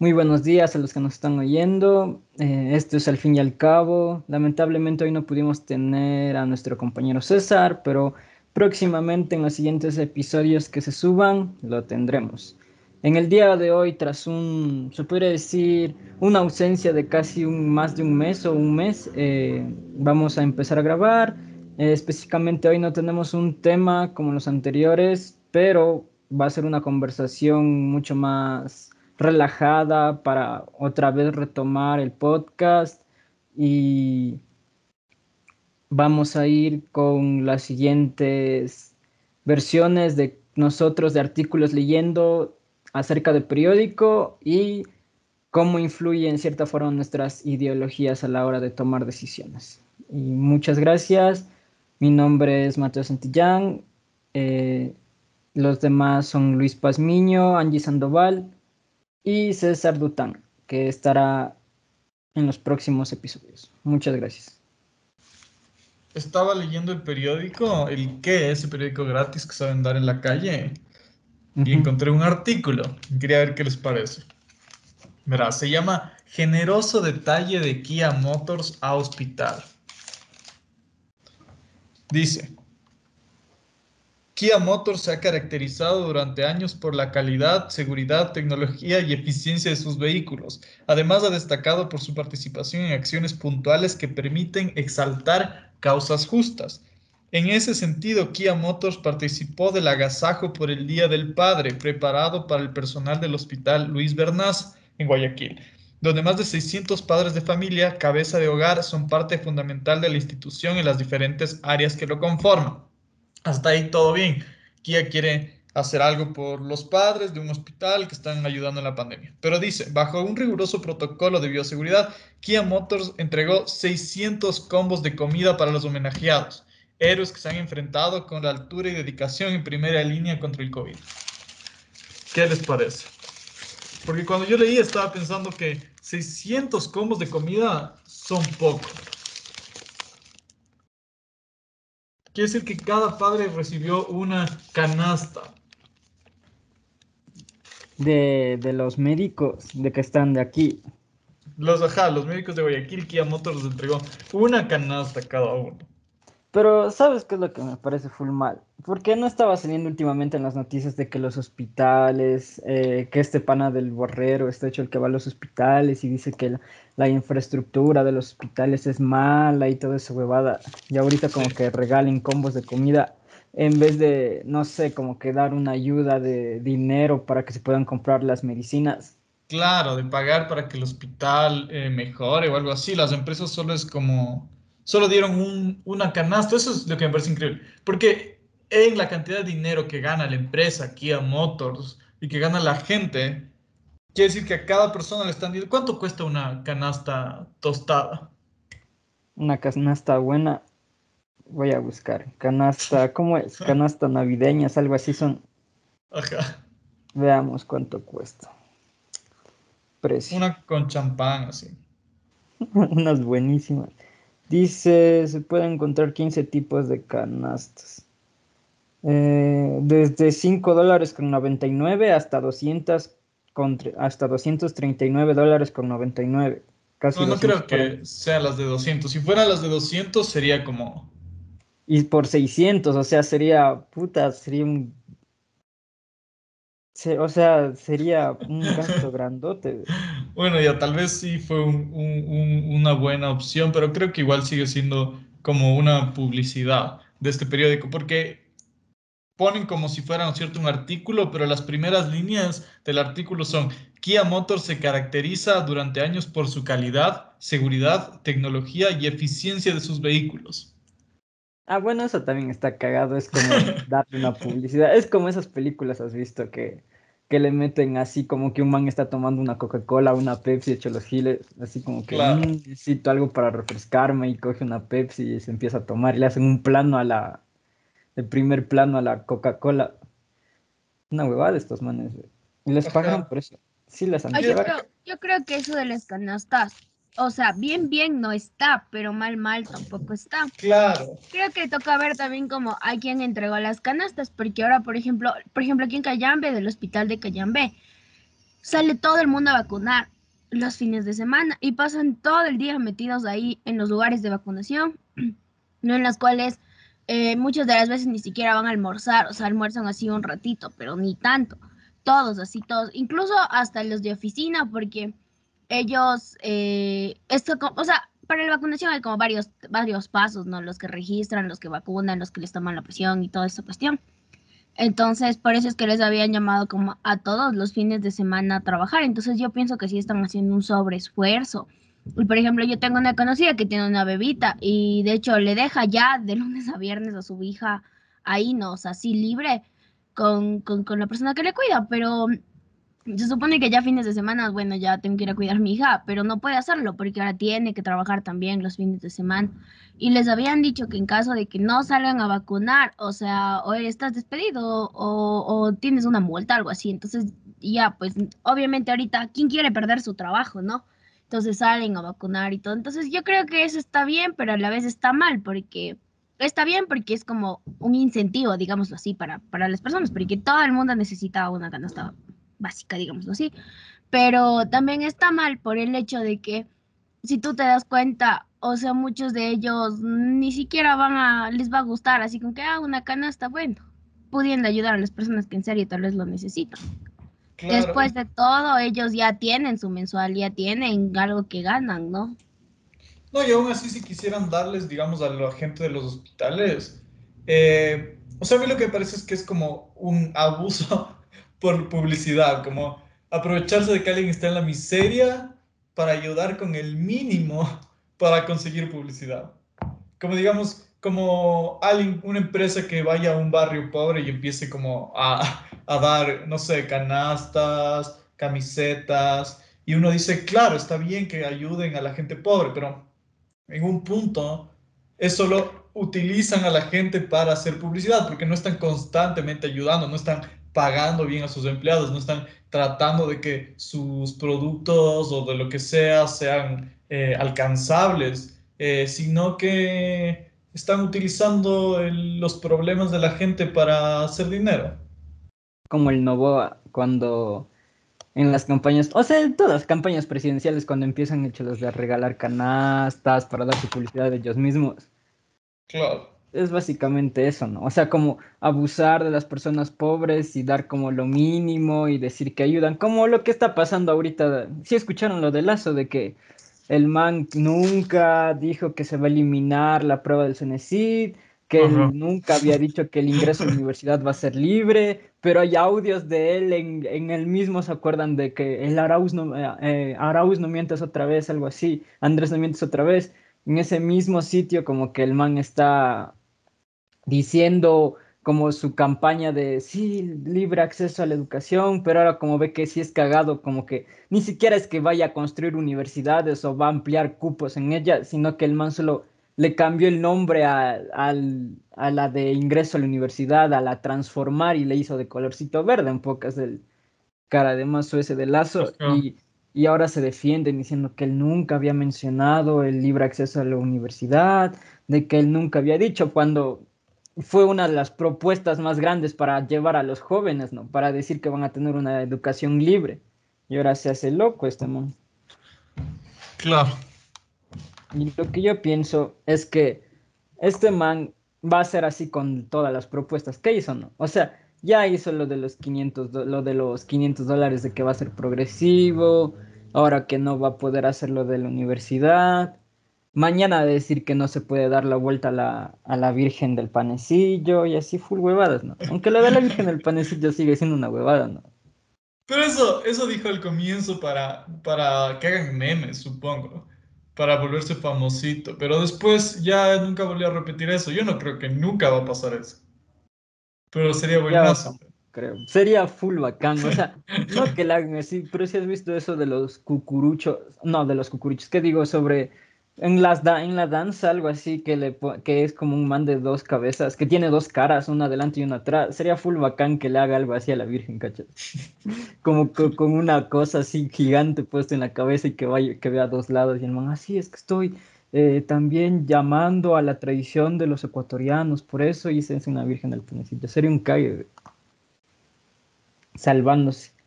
Muy buenos días a los que nos están oyendo. Eh, esto es al fin y al cabo. Lamentablemente hoy no pudimos tener a nuestro compañero César, pero próximamente en los siguientes episodios que se suban lo tendremos. En el día de hoy, tras un, se podría decir, una ausencia de casi un, más de un mes o un mes, eh, vamos a empezar a grabar. Eh, específicamente hoy no tenemos un tema como los anteriores, pero va a ser una conversación mucho más relajada para otra vez retomar el podcast y vamos a ir con las siguientes versiones de nosotros de artículos leyendo acerca del periódico y cómo influye en cierta forma nuestras ideologías a la hora de tomar decisiones. Y muchas gracias. Mi nombre es Mateo Santillán. Eh, los demás son Luis Pazmiño, Angie Sandoval y César Dután, que estará en los próximos episodios. Muchas gracias. Estaba leyendo el periódico, el qué, ese periódico gratis que saben dar en la calle, y encontré un artículo. Quería ver qué les parece. Verá, se llama Generoso detalle de Kia Motors a hospital. Dice, Kia Motors se ha caracterizado durante años por la calidad, seguridad, tecnología y eficiencia de sus vehículos. Además, ha destacado por su participación en acciones puntuales que permiten exaltar causas justas. En ese sentido, Kia Motors participó del agasajo por el Día del Padre, preparado para el personal del Hospital Luis Bernás en Guayaquil, donde más de 600 padres de familia, cabeza de hogar, son parte fundamental de la institución en las diferentes áreas que lo conforman. Hasta ahí todo bien. Kia quiere hacer algo por los padres de un hospital que están ayudando en la pandemia. Pero dice, bajo un riguroso protocolo de bioseguridad, Kia Motors entregó 600 combos de comida para los homenajeados, héroes que se han enfrentado con la altura y dedicación en primera línea contra el COVID. ¿Qué les parece? Porque cuando yo leí estaba pensando que 600 combos de comida son pocos. Quiere decir que cada padre recibió una canasta. De, los médicos de que están de aquí. Los, ajá, los médicos de Guayaquil, Kia Motors les entregó una canasta cada uno. Pero, ¿sabes qué es lo que me parece full mal? ¿Por qué no estaba saliendo últimamente en las noticias de que los hospitales, eh, que este pana del borrero está hecho el que va a los hospitales y dice que la, infraestructura de los hospitales es mala y toda esa huevada? Y ahorita como que regalen combos de comida en vez de, no sé, como que dar una ayuda de dinero para que se puedan comprar las medicinas. Claro, de pagar para que el hospital eh, mejore o algo así. Las empresas solo es como solo dieron una canasta. Eso es lo que me parece increíble. Porque en la cantidad de dinero que gana la empresa Kia Motors y que gana la gente, quiere decir que a cada persona le están diciendo, ¿cuánto cuesta una canasta tostada? Una canasta buena, voy a buscar. Canasta, ¿cómo es? Canasta navideña, algo así son. Ajá. Veamos cuánto cuesta. Precio. Una con champán, así. Unas buenísimas. Dice, se pueden encontrar 15 tipos de canastas. Eh, desde 5 dólares con 99 hasta 200 con, hasta 239 dólares con 99. Casi no, no creo que sean las de 200. Si fueran las de 200 sería como... Y por 600, o sea, sería, puta, sería un o sea, sería un gasto grandote. Bueno, ya tal vez sí fue una buena opción, pero creo que igual sigue siendo como una publicidad de este periódico, porque ponen como si fuera, ¿no cierto?, un artículo, pero las primeras líneas del artículo son, Kia Motors se caracteriza durante años por su calidad, seguridad, tecnología y eficiencia de sus vehículos. Ah, bueno, eso también está cagado, es como darle una publicidad. Es como esas películas, has visto, que, que le meten así como que un man está tomando una Coca-Cola, una Pepsi, hecho los giles, así como que mm, necesito algo para refrescarme y coge una Pepsi y se empieza a tomar y le hacen un plano a la, el primer plano a la Coca-Cola. Una huevada de estos manes. Y les pagan por eso. Sí, les han yo yo creo que eso de las canastas o sea, bien, bien no está, pero mal, mal tampoco está. Claro. Creo que toca ver también como hay quien entregó las canastas, porque ahora, por ejemplo, por ejemplo, aquí en Cayambe, del hospital de Cayambe, sale todo el mundo a vacunar los fines de semana y pasan todo el día metidos ahí en los lugares de vacunación, no en las cuales eh, muchas de las veces ni siquiera van a almorzar, o sea, almuerzan así un ratito, pero ni tanto. Todos, así todos, incluso hasta los de oficina, porque ellos, eh, esto, o sea, para la vacunación hay como varios, varios pasos, ¿no? Los que registran, los que vacunan, los que les toman la presión y toda esa cuestión. Entonces, por eso es que les habían llamado como a todos los fines de semana a trabajar. Entonces, yo pienso que sí están haciendo un sobreesfuerzo. Y por ejemplo, yo tengo una conocida que tiene una bebita y de hecho le deja ya de lunes a viernes a su hija ahí, ¿no? O sea, así libre con, con, con la persona que le cuida, pero se supone que ya fines de semana, bueno, ya tengo que ir a cuidar a mi hija, pero no puede hacerlo porque ahora tiene que trabajar también los fines de semana. Y les habían dicho que en caso de que no salgan a vacunar, o sea, o estás despedido o, tienes una multa, algo así. Entonces, ya, pues, obviamente ahorita, ¿quién quiere perder su trabajo, no? Entonces salen a vacunar y todo. Entonces, yo creo que eso está bien, pero a la vez está mal porque está bien porque es como un incentivo, digámoslo así, para, para las personas, porque todo el mundo necesita una canasta básica, digámoslo así. Pero también está mal por el hecho de que si tú te das cuenta, o sea, muchos de ellos ni siquiera van a, les va a gustar, así como que, ah, una canasta, bueno, pudiendo ayudar a las personas que en serio tal vez lo necesitan. Después de todo, ellos ya tienen su mensual, ya tienen algo que ganan, ¿no? No, y aún así, si quisieran darles, digamos, a la gente de los hospitales, eh, o sea, a mí lo que me parece es que es como un abuso por publicidad, como aprovecharse de que alguien está en la miseria para ayudar con el mínimo para conseguir publicidad. Como digamos, como alguien, una empresa que vaya a un barrio pobre y empiece como a, a dar, no sé, canastas, camisetas, y uno dice, claro, está bien que ayuden a la gente pobre, pero en un punto es solo utilizan a la gente para hacer publicidad, porque no están constantemente ayudando, no están pagando bien a sus empleados, no están tratando de que sus productos o de lo que sea sean eh, alcanzables, eh, sino que están utilizando los problemas de la gente para hacer dinero. Como el Novoa cuando en las campañas, o sea, en todas las campañas presidenciales cuando empiezan hechos de regalar canastas para dar su publicidad de ellos mismos. Claro es básicamente eso, ¿no? O sea, como abusar de las personas pobres y dar como lo mínimo y decir que ayudan, como lo que está pasando ahorita. Si escucharon lo de Lazo, de que el man nunca dijo que se va a eliminar la prueba del CENESID, que él nunca había dicho que el ingreso a la universidad va a ser libre, pero hay audios de él en, en el mismo, ¿se acuerdan de que el Arauz no, eh, eh, Arauz no mientes otra vez, algo así, Andrés no mientes otra vez? En ese mismo sitio como que el man está diciendo como su campaña de sí, libre acceso a la educación, pero ahora como ve que sí es cagado, como que ni siquiera es que vaya a construir universidades o va a ampliar cupos en ella, sino que el man solo le cambió el nombre a, la de ingreso a la universidad, a la transformar y le hizo de colorcito verde, en pocas del cara de mazo ese de lazo, y, y ahora se defienden diciendo que él nunca había mencionado el libre acceso a la universidad, de que él nunca había dicho cuando fue una de las propuestas más grandes para llevar a los jóvenes, ¿no? Para decir que van a tener una educación libre. Y ahora se hace loco este mundo. Claro. Y lo que yo pienso es que este man va a ser así con todas las propuestas que hizo, ¿no? O sea, ya hizo lo de los 500, lo de los 500 dólares de que va a ser progresivo, ahora que no va a poder hacer lo de la universidad, mañana decir que no se puede dar la vuelta a la, a la Virgen del Panecillo y así full huevadas, ¿no? Aunque lo de la Virgen del Panecillo sigue siendo una huevada, ¿no? Pero eso, eso dijo al comienzo para, para que hagan memes, supongo, para volverse famosito. Pero después ya nunca volvió a repetir eso. Yo no creo que nunca va a pasar eso. Pero sería buenazo. Creo. Sería full bacán. O sea, no que la hagan así, pero si has visto eso de los cucuruchos, no, de los cucuruchos, ¿qué digo sobre en, las en la danza, algo así, que, le, que es como un man de dos cabezas, que tiene dos caras, una adelante y una atrás. Sería full bacán que le haga algo así a la Virgen, ¿cachai? como con una cosa así gigante puesta en la cabeza y que, vaya, que vea dos lados. Y el man, así es que estoy eh, también llamando a la tradición de los ecuatorianos, por eso hice una Virgen del Panecillo. Sería un calle, salvándose.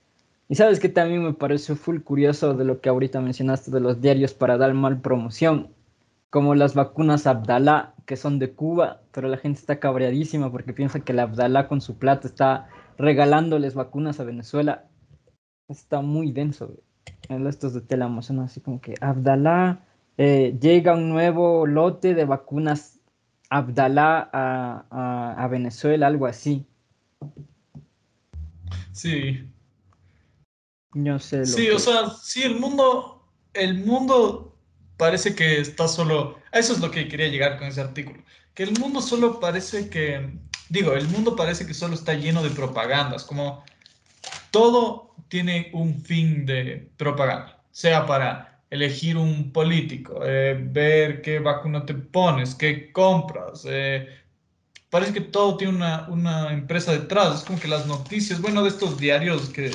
Y sabes que también me pareció full curioso de lo que ahorita mencionaste de los diarios para dar mal promoción, como las vacunas Abdalá, que son de Cuba, pero la gente está cabreadísima porque piensa que la Abdalá con su plata está regalándoles vacunas a Venezuela. Está muy denso, Estos de son así como que Abdalá, eh, llega un nuevo lote de vacunas Abdalá a, a Venezuela, algo así. Sí. Yo sé. sí, o sea, sí, el mundo, el mundo parece que está solo. Eso es lo que quería llegar con ese artículo. Que el mundo solo parece que, digo, el mundo parece que solo está lleno de propagandas, como todo tiene un fin de propaganda, sea para elegir un político, eh, ver qué vacuna te pones, qué compras, eh, parece que todo tiene una, una, empresa detrás. Es como que las noticias, bueno, de estos diarios que,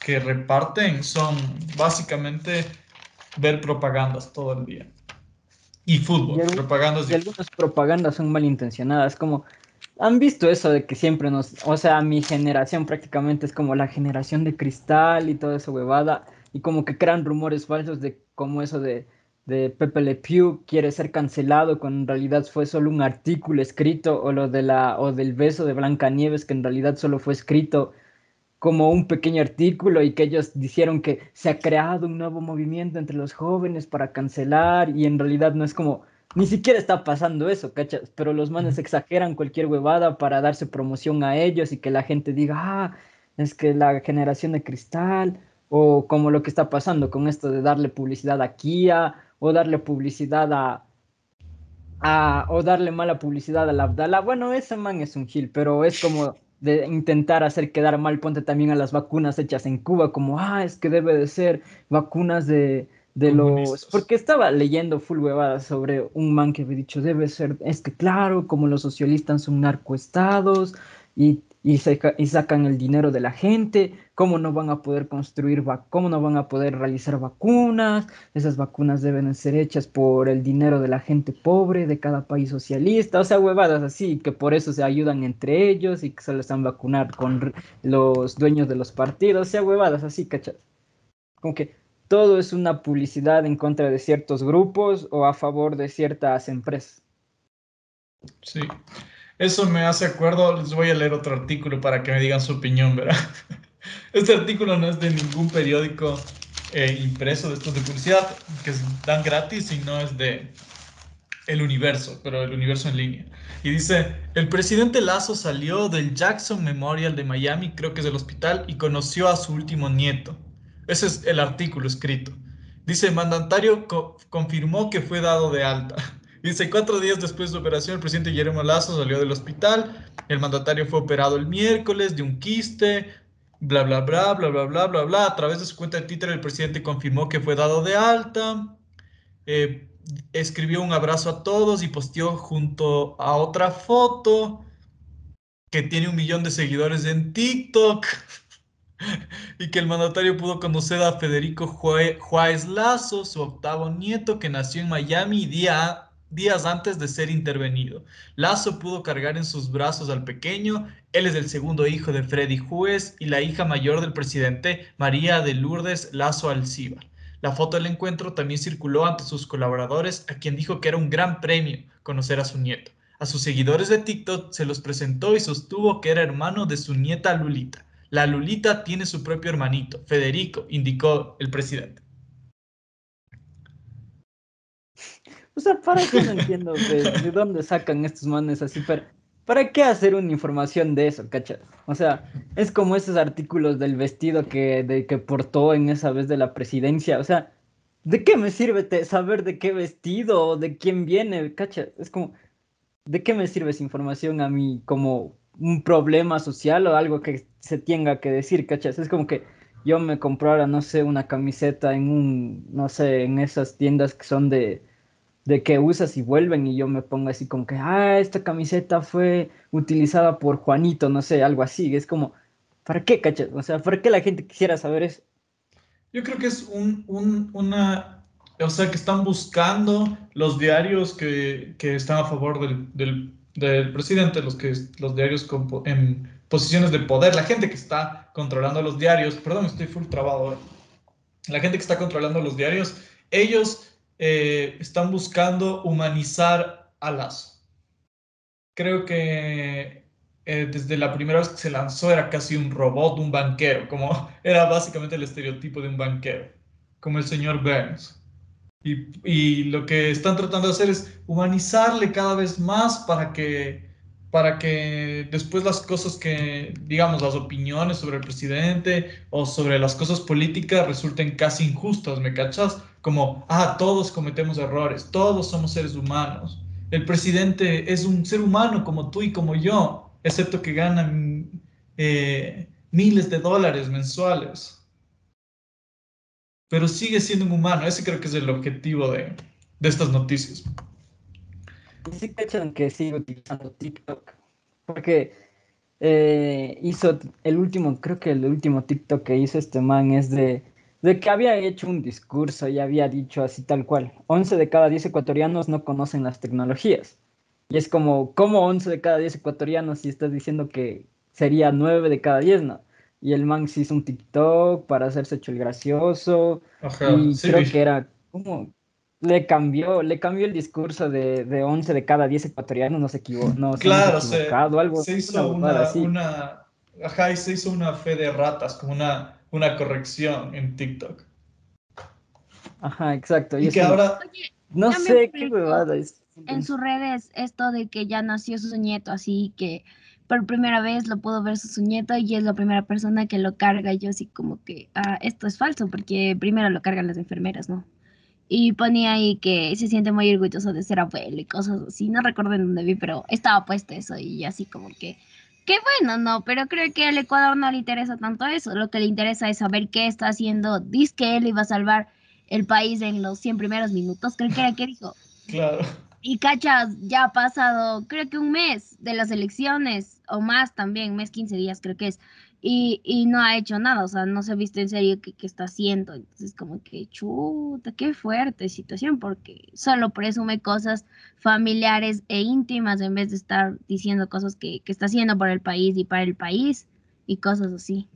que reparten son básicamente ver propagandas todo el día. Y fútbol, propagandas. Y algunas propagandas son malintencionadas, como han visto eso de que siempre nos, o sea, mi generación prácticamente es como la generación de cristal y toda esa huevada, y como que crean rumores falsos de como eso de de Pepe Le Pew quiere ser cancelado cuando en realidad fue solo un artículo escrito o lo de la o del beso de Blancanieves que en realidad solo fue escrito como un pequeño artículo y que ellos dijeron que se ha creado un nuevo movimiento entre los jóvenes para cancelar y en realidad no es como ni siquiera está pasando eso, ¿cachas? Pero los manes exageran cualquier huevada para darse promoción a ellos y que la gente diga, ah, es que la generación de cristal, o como lo que está pasando con esto de darle publicidad a Kia, o darle publicidad a, a, o darle mala publicidad a la Abdala. Bueno, ese man es un gil, pero es como de intentar hacer quedar mal, ponte también a las vacunas hechas en Cuba, como, ah, es que debe de ser vacunas de, de los... Porque estaba leyendo full huevadas sobre un man que había dicho, debe ser, es que claro, como los socialistas son narcoestados y y, y, sacan el dinero de la gente, cómo no van a poder construir, cómo no van a poder realizar vacunas, esas vacunas deben ser hechas por el dinero de la gente pobre de cada país socialista, o sea, huevadas así, que por eso se ayudan entre ellos y que se les están vacunar con los dueños de los partidos, o sea, huevadas así, ¿cachas? Como que todo es una publicidad en contra de ciertos grupos o a favor de ciertas empresas. Sí. Eso me hace acuerdo, les voy a leer otro artículo para que me digan su opinión, ¿verdad? Este artículo no es de ningún periódico eh, impreso de estos de publicidad que dan gratis, sino es de El Universo, pero El Universo en línea. Y dice, el presidente Lazo salió del Jackson Memorial de Miami, creo que es el hospital, y conoció a su último nieto. Ese es el artículo escrito. Dice, el mandatario confirmó que fue dado de alta. Dice, cuatro días después de su operación, el presidente Guillermo Lazo salió del hospital. El mandatario fue operado el miércoles de un quiste, bla, bla, bla, bla, bla, bla, bla, bla. A través de su cuenta de Twitter, el presidente confirmó que fue dado de alta. Eh, escribió un abrazo a todos y posteó junto a otra foto que tiene un millón de seguidores en TikTok. y que el mandatario pudo conocer a Federico Juárez Lazo, su octavo nieto, que nació en Miami día días antes de ser intervenido. Lazo pudo cargar en sus brazos al pequeño, él es el segundo hijo de Freddy Juez y la hija mayor del presidente María de Lourdes Lazo Alcíbar. La foto del encuentro también circuló ante sus colaboradores, a quien dijo que era un gran premio conocer a su nieto. A sus seguidores de TikTok se los presentó y sostuvo que era hermano de su nieta Lulita. La Lulita tiene su propio hermanito, Federico, indicó el presidente. O sea, ¿para qué no entiendo de, dónde sacan estos manes así? Pero, ¿Para qué hacer una información de eso, cacha? O sea, es como esos artículos del vestido que, de, que portó en esa vez de la presidencia. O sea, ¿de qué me sirve saber de qué vestido o de quién viene, cacha? Es como, ¿de qué me sirve esa información a mí como un problema social o algo que se tenga que decir, cachas? Es como que yo me comprara, no sé, una camiseta en un, no sé, en esas tiendas que son de de que usas y vuelven y yo me pongo así como que, ah, esta camiseta fue utilizada por Juanito, no sé, algo así. Es como, ¿para qué, cachas? O sea, ¿para qué la gente quisiera saber eso? Yo creo que es un, un, una, o sea, que están buscando los diarios que, que están a favor del, del, del, presidente, los, que, los diarios en posiciones de poder, la gente que está controlando los diarios, perdón, estoy full trabado, la gente que está controlando los diarios, ellos eh, están buscando humanizar a Lazo. Creo que eh, desde la primera vez que se lanzó era casi un robot, un banquero, como era básicamente el estereotipo de un banquero, como el señor Burns. Y, y, lo que están tratando de hacer es humanizarle cada vez más para que para que después las cosas que, digamos, las opiniones sobre el presidente o sobre las cosas políticas resulten casi injustas, ¿me cachas? Como, ah, todos cometemos errores, todos somos seres humanos. El presidente es un ser humano como tú y como yo, excepto que gana eh, miles de dólares mensuales. Pero sigue siendo un humano, ese creo que es el objetivo de, de estas noticias sí cachan que sigue utilizando TikTok. Porque eh, hizo el último, creo que el último TikTok que hizo este man es de, de que había hecho un discurso y había dicho así tal cual. 11 de cada 10 ecuatorianos no conocen las tecnologías. Y es como, ¿cómo 11 de cada 10 ecuatorianos si estás diciendo que sería 9 de cada 10, no? Y el man se hizo un TikTok para hacerse hecho el gracioso. y creo que era, como le cambió, le cambió el discurso de, de 11 de cada 10 ecuatorianos, no se equivocó, no claro, se, algo, se hizo una, una, ajá, se hizo una fe de ratas, como una, una corrección en TikTok. Ajá, exacto. Y, que ahora, no sé qué huevada es. En sus redes esto de que ya nació su nieto, así que por primera vez lo puedo ver su nieto y es la primera persona que lo carga y yo así como que, ah, esto es falso porque primero lo cargan las enfermeras, ¿no? Y ponía ahí que se siente muy orgulloso de ser abuelo y cosas así. No recuerdo en dónde vi, pero estaba puesto eso y así como que, qué bueno, no, pero creo que al Ecuador no le interesa tanto eso. Lo que le interesa es saber qué está haciendo. Dice que él iba a salvar el país en los 100 primeros minutos, creo que era que dijo. Claro. Y cachas, ya ha pasado, creo que un mes de las elecciones, o más también, mes 15 días creo que es y, y, no ha hecho nada, o sea, no se ha visto en serio qué, está haciendo. Entonces, como que, chuta, qué fuerte situación, porque solo presume cosas familiares e íntimas en vez de estar diciendo cosas que, que está haciendo por el país y para el país y cosas así.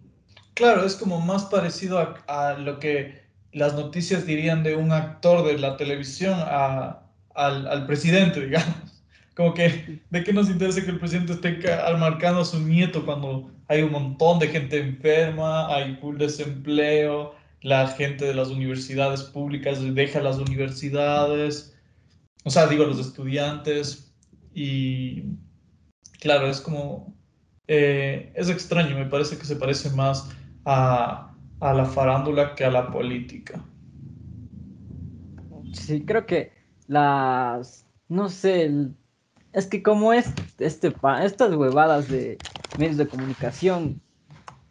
Claro, es como más parecido a, a lo que las noticias dirían de un actor de la televisión a, al, al presidente, digamos. Como que, ¿de qué nos interesa que el presidente esté marcando a su nieto cuando hay un montón de gente enferma, hay full desempleo, la gente de las universidades públicas deja las universidades, o sea, digo, los estudiantes, y claro, es como, eh, es extraño, me parece que se parece más a, a la farándula que a la política. Sí, creo que las, no sé, el es que como es este estas huevadas de medios de comunicación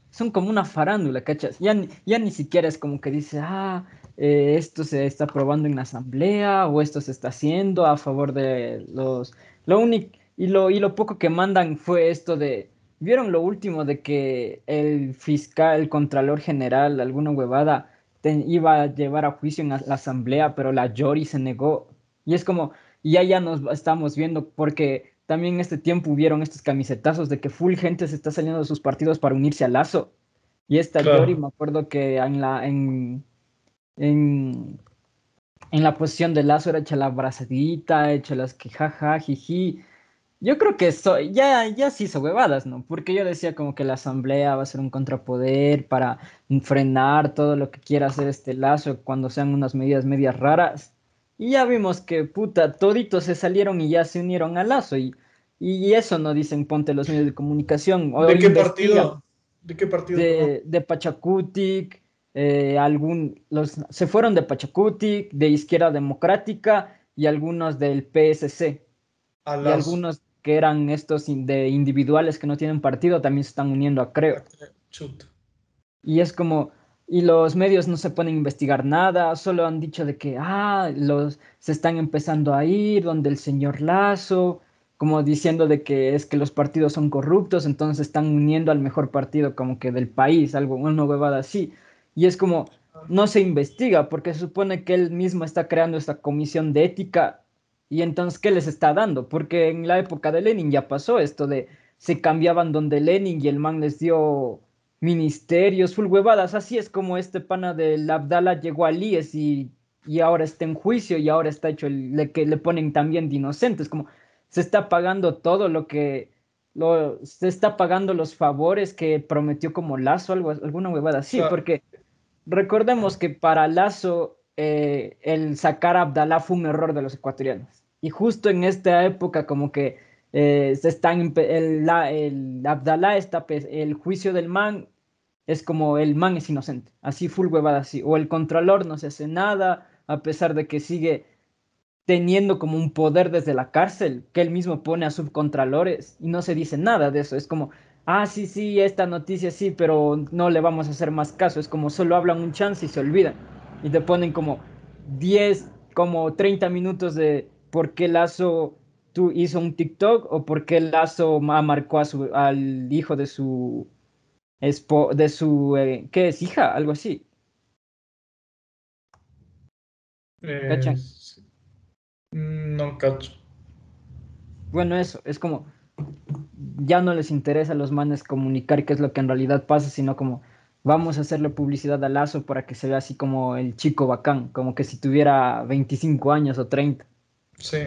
son como una farándula, ¿cachas? Ya, ya ni siquiera es como que dice, ah, eh, esto se está aprobando en la asamblea o esto se está haciendo a favor de los... Lo único, y lo, y lo poco que mandan fue esto de, ¿vieron lo último de que el fiscal, el contralor general, alguna huevada, iba a llevar a juicio en la, la asamblea, pero la Yori se negó? Y es como, y ya ya nos estamos viendo porque también este tiempo hubieron estos camisetazos de que full gente se está saliendo de sus partidos para unirse al Lazo. Y esta Yori, me acuerdo que en la, en, en, la posición de Lazo era hecha la abrazadita, hecha las que jaja, jiji. Yo creo que eso ya, ya se hizo huevadas, ¿no? Porque yo decía como que la asamblea va a ser un contrapoder para frenar todo lo que quiera hacer este lazo cuando sean unas medidas medias raras. Y ya vimos que, puta, toditos se salieron y ya se unieron al lazo. Y, y eso no dicen ponte los medios de comunicación. ¿De qué partido? ¿De qué partido? De, de Pachacutic, eh, algún, los, se fueron de Pachacutic, de Izquierda Democrática y algunos del PSC. y algunos que eran estos de individuales que no tienen partido también se están uniendo a Creo. Y es como, y los medios no se pueden investigar nada, solo han dicho de que, ah, los, se están empezando a ir, donde el señor Lazo, como diciendo de que es que los partidos son corruptos, entonces están uniendo al mejor partido como que del país, algo, una huevada así. Y es como, no se investiga, porque se supone que él mismo está creando esta comisión de ética, y entonces, ¿qué les está dando? Porque en la época de Lenin ya pasó esto de se cambiaban donde Lenin y el man les dio ministerios, full huevadas. Así es como este pana del Abdala llegó a Líes y, y ahora está en juicio y ahora está hecho el, le, que le ponen también de inocentes. Como se está pagando todo lo que lo, se está pagando los favores que prometió como Lazo, algo, alguna huevada así, porque recordemos que para Lazo eh, el sacar a Abdalá fue un error de los ecuatorianos. Y justo en esta época como que eh, el, el Abdalá está, el juicio del man es como el man es inocente, así full huevada así, o el contralor no se hace nada, a pesar de que sigue teniendo como un poder desde la cárcel, que él mismo pone a subcontralores y no se dice nada de eso. Es como, ah, sí, sí, esta noticia sí, pero no le vamos a hacer más caso. Es como solo hablan un chance y se olvidan. Y te ponen como 10, como 30 minutos de por qué Lazo tú hizo un TikTok o por qué Lazo marcó a su, al hijo de su, de su, eh, ¿qué es? Hija, algo así. Eh, no cacho. Bueno, eso, es como ya no les interesa a los manes comunicar qué es lo que en realidad pasa, sino como vamos a hacerle publicidad a Lazo para que se vea así como el chico bacán, como que si tuviera 25 años o 30. Sí.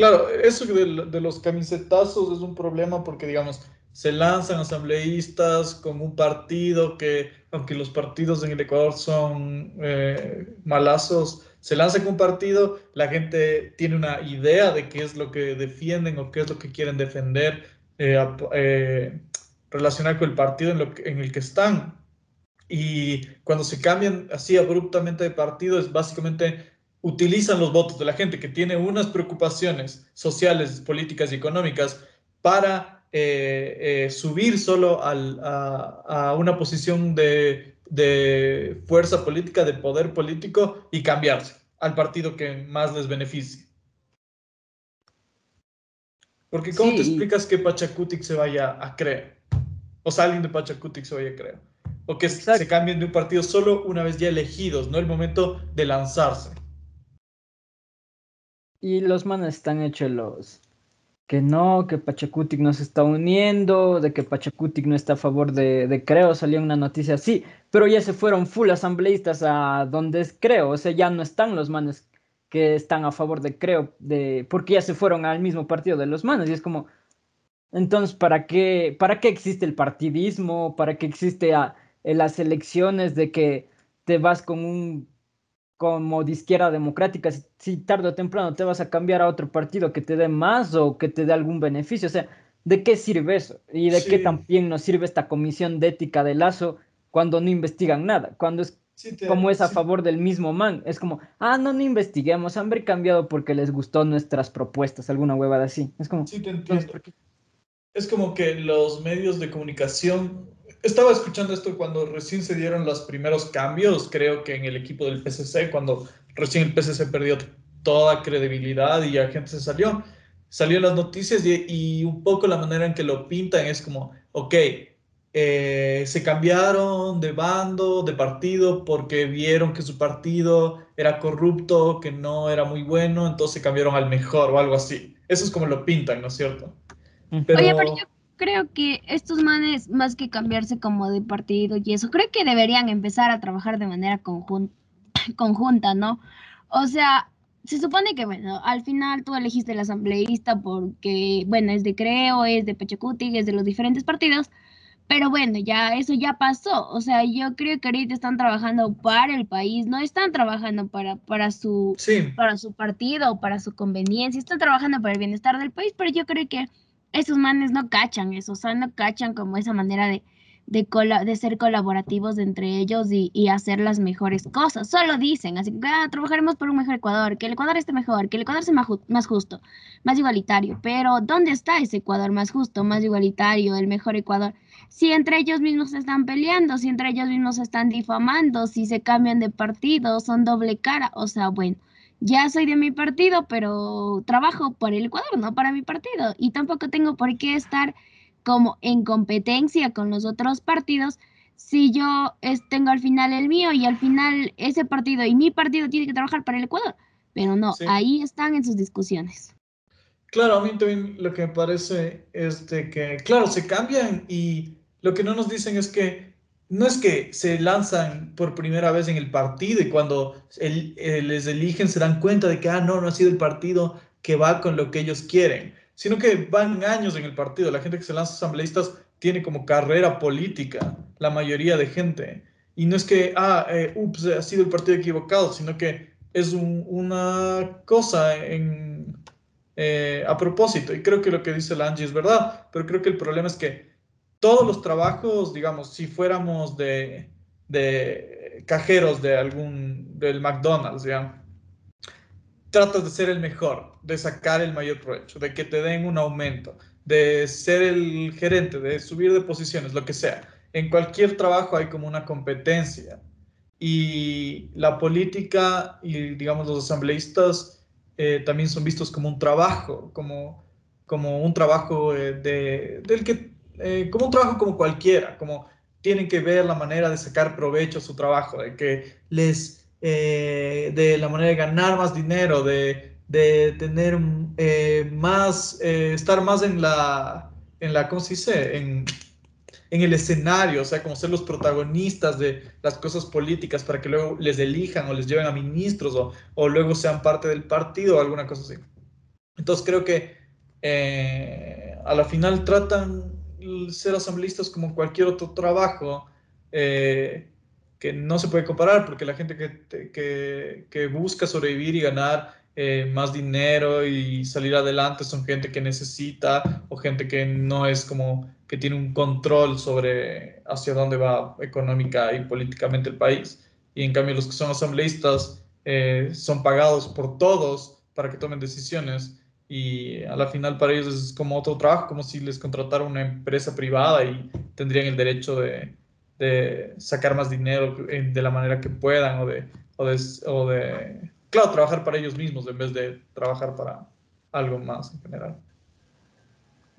Claro, eso de, los camisetazos es un problema porque, digamos, se lanzan asambleístas con un partido que, aunque los partidos en el Ecuador son eh, malazos, se lanza con un partido, la gente tiene una idea de qué es lo que defienden o qué es lo que quieren defender, eh, eh, relacionar con el partido en, en el que están. Y cuando se cambian así abruptamente de partido, es básicamente utilizan los votos de la gente que tiene unas preocupaciones sociales, políticas y económicas para eh, subir solo al, a, a, una posición de de fuerza política, de poder político y cambiarse al partido que más les beneficie. Porque ¿cómo te explicas que Pachacutic se vaya a creer? O sea, alguien de Pachacutic se vaya a creer. O que se cambien de un partido solo una vez ya elegidos, no el momento de lanzarse. Y los manes están hechos los, que no, que Pachacutic no se está uniendo, de que Pachacutic no está a favor de, Creo, salió una noticia así, pero ya se fueron full asambleístas a donde es Creo, o sea, ya no están los manes que están a favor de Creo, de, porque ya se fueron al mismo partido de los manes, y es como, entonces, ¿para qué, para qué existe el partidismo? ¿Para qué existe en las elecciones de que te vas con un como de izquierda democrática, si, tarde o temprano te vas a cambiar a otro partido que te dé más o que te dé algún beneficio. O sea, ¿de qué sirve eso? ¿Y de qué también nos sirve esta comisión de ética de Lazo cuando no investigan nada? Cuando es como es a favor del mismo man. Es como, ah, no, no investiguemos, han cambiado porque les gustó nuestras propuestas, alguna huevada así. Es como, sí, te entiendo. Es como que los medios de comunicación estaba escuchando esto cuando recién se dieron los primeros cambios, creo que en el equipo del PCC, cuando recién el PCC perdió toda credibilidad y la gente se salió. Salió las noticias y, un poco la manera en que lo pintan es como, ok, eh, se cambiaron de bando, de partido, porque vieron que su partido era corrupto, que no era muy bueno, entonces cambiaron al mejor o algo así. Eso es como lo pintan, ¿no es cierto? Pero... Oye, pero yo creo que estos manes, más que cambiarse como de partido y eso, creo que deberían empezar a trabajar de manera conjunta, ¿no? O sea, se supone que, bueno, al final tú elegiste el asambleísta porque, bueno, es de Creo, es de Pachacuti, es de los diferentes partidos, pero bueno, ya eso ya pasó. O sea, yo creo que ahorita están trabajando para el país, no están trabajando para, para, su, para su partido o para su conveniencia, están trabajando para el bienestar del país, pero yo creo que esos manes no cachan eso, o sea, no cachan como esa manera de, de, de ser colaborativos entre ellos y, hacer las mejores cosas. Solo dicen, así que ah, trabajaremos por un mejor Ecuador, que el Ecuador esté mejor, que el Ecuador sea más, más justo, más igualitario. Pero, ¿dónde está ese Ecuador más justo, más igualitario, el mejor Ecuador? Si entre ellos mismos se están peleando, si entre ellos mismos se están difamando, si se cambian de partido, son doble cara, o sea, bueno ya soy de mi partido, pero trabajo por el Ecuador, no para mi partido. Y tampoco tengo por qué estar como en competencia con los otros partidos si yo tengo al final el mío y al final ese partido y mi partido tiene que trabajar para el Ecuador. Pero no, ahí están en sus discusiones. Claro, a mí también lo que me parece es de que, claro, se cambian y lo que no nos dicen es que no es que se lanzan por primera vez en el partido y cuando eh, les eligen se dan cuenta de que, ah, no, no ha sido el partido que va con lo que ellos quieren, sino que van años en el partido. La gente que se lanza asambleístas tiene como carrera política, la mayoría de gente. Y no es que, ah, eh, ups, ha sido el partido equivocado, sino que es una cosa en, eh, a propósito. Y creo que lo que dice la Angie es verdad, pero creo que el problema es que todos los trabajos, digamos, si fuéramos de, de cajeros de algún, del McDonald's, ¿ya? tratas de ser el mejor, de sacar el mayor provecho, de que te den un aumento, de ser el gerente, de subir de posiciones, lo que sea. En cualquier trabajo hay como una competencia y la política y digamos los asambleístas eh, también son vistos como un trabajo, como, como un trabajo eh, de, del que, eh, como un trabajo como cualquiera, como tienen que ver la manera de sacar provecho a su trabajo, de que les, de la manera de ganar más dinero, de, de tener más, estar más en la, en la, ¿cómo se dice? En, en el escenario, o sea, como ser los protagonistas de las cosas políticas para que luego les elijan o les lleven a ministros o, o luego sean parte del partido o alguna cosa así. Entonces creo que eh, a la final tratan ser asambleístas como cualquier otro trabajo eh, que no se puede comparar porque la gente que, que, busca sobrevivir y ganar eh, más dinero y salir adelante son gente que necesita o gente que no es como que tiene un control sobre hacia dónde va económica y políticamente el país. Y en cambio los que son asambleístas eh, son pagados por todos para que tomen decisiones y a la final para ellos es como otro trabajo, como si les contratara una empresa privada y tendrían el derecho de, de sacar más dinero de la manera que puedan o de, o de, o de, claro, trabajar para ellos mismos en vez de trabajar para algo más en general.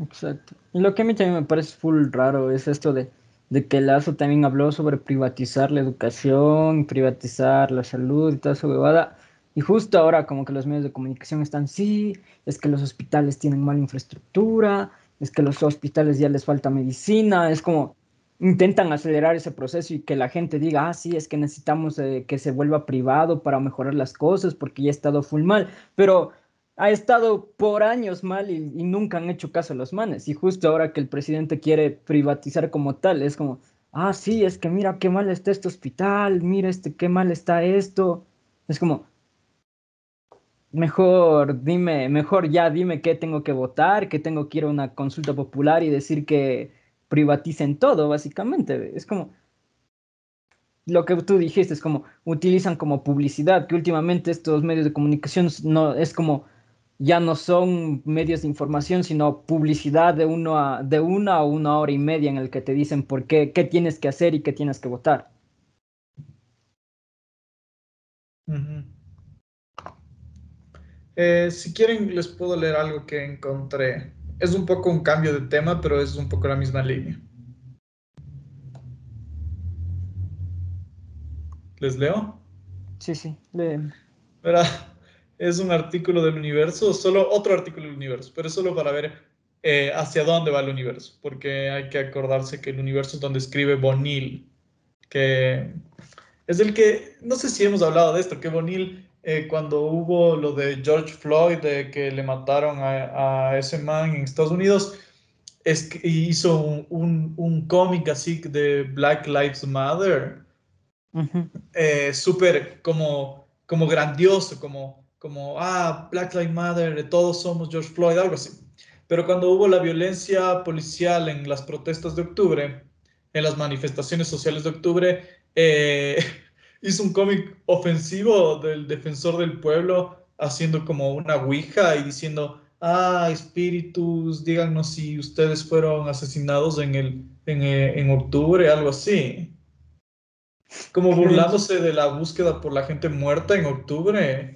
Exacto. Y lo que a mí también me parece full raro es esto de, de que Lazo también habló sobre privatizar la educación, privatizar la salud y toda esa huevada. Y justo ahora como que los medios de comunicación están, sí, es que los hospitales tienen mala infraestructura, es que los hospitales ya les falta medicina, es como intentan acelerar ese proceso y que la gente diga, ah, sí, es que necesitamos eh, que se vuelva privado para mejorar las cosas porque ya ha estado full mal, pero ha estado por años mal y, nunca han hecho caso a los manes. Y justo ahora que el presidente quiere privatizar como tal, es como, ah, sí, es que mira qué mal está este hospital, mira este qué mal está esto. Es como, mejor dime, mejor ya dime qué tengo que votar, que tengo que ir a una consulta popular y decir que privaticen todo, básicamente. Es como, lo que tú dijiste, es como utilizan como publicidad, que últimamente estos medios de comunicación no es como ya no son medios de información, sino publicidad de, uno a, de una a una hora y media en el que te dicen por qué, qué tienes que hacer y qué tienes que votar. Eh, si quieren, les puedo leer algo que encontré. Es un poco un cambio de tema, pero es un poco la misma línea. ¿Les leo? Sí, sí, leen es un artículo del universo, solo otro artículo del universo, pero es solo para ver eh, hacia dónde va el universo, porque hay que acordarse que el universo es donde escribe Bonil, que es el que, no sé si hemos hablado de esto, que Bonil, eh, cuando hubo lo de George Floyd, de que le mataron a, ese man en Estados Unidos, es que hizo un, un, cómic así de Black Lives Matter, eh, súper como, como grandioso, como como, ah, Black Lives Matter, todos somos George Floyd, algo así. Pero cuando hubo la violencia policial en las protestas de octubre, en las manifestaciones sociales de octubre, eh, hizo un cómic ofensivo del defensor del pueblo haciendo como una ouija y diciendo, ah, espíritus, díganos si ustedes fueron asesinados en, el, en, eh, en octubre, algo así. Como burlándose de la búsqueda por la gente muerta en octubre.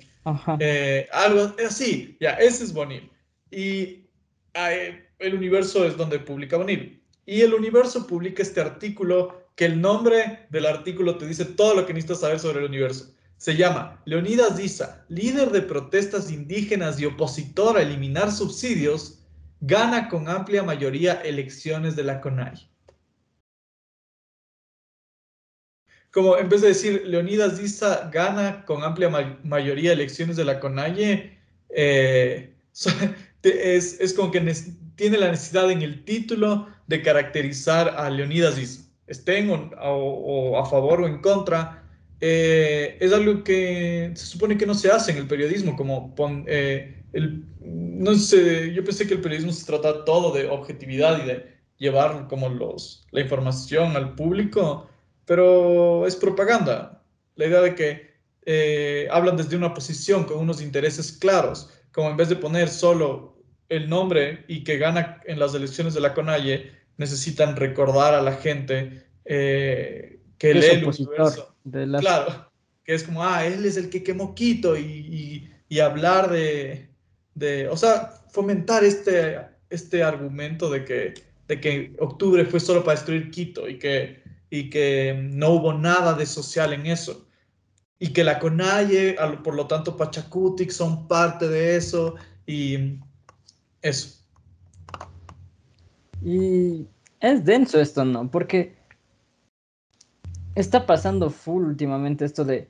Eh, algo así, ya, ese es Bonil. Y el universo es donde publica Bonil. Y el universo publica este artículo que el nombre del artículo te dice todo lo que necesitas saber sobre el universo. Se llama Leonidas Diza, líder de protestas indígenas y opositor a eliminar subsidios, gana con amplia mayoría elecciones de la CONAI. Como en vez de decir Leonidas Diza gana con amplia mayoría elecciones de la CONAIE, eh, es, es, como que tiene la necesidad en el título de caracterizar a Leonidas Diza, estén o, a favor o en contra. Eh, es algo que se supone que no se hace en el periodismo, como eh, el, no sé, yo pensé que el periodismo se trata todo de objetividad y de llevar como los, la información al público, pero es propaganda. La idea de que eh, hablan desde una posición con unos intereses claros, como en vez de poner solo el nombre y que gana en las elecciones de la CONAIE, necesitan recordar a la gente eh, que lee el universo. Claro, que es como, ah, él es el que quemó Quito y, y, hablar de, de, o sea, fomentar este, este argumento de que, de que octubre fue solo para destruir Quito y que, y que no hubo nada de social en eso. Y que la CONAIE, por lo tanto Pachacutic son parte de eso y eso. Y es denso esto, ¿no? Porque está pasando full últimamente esto de,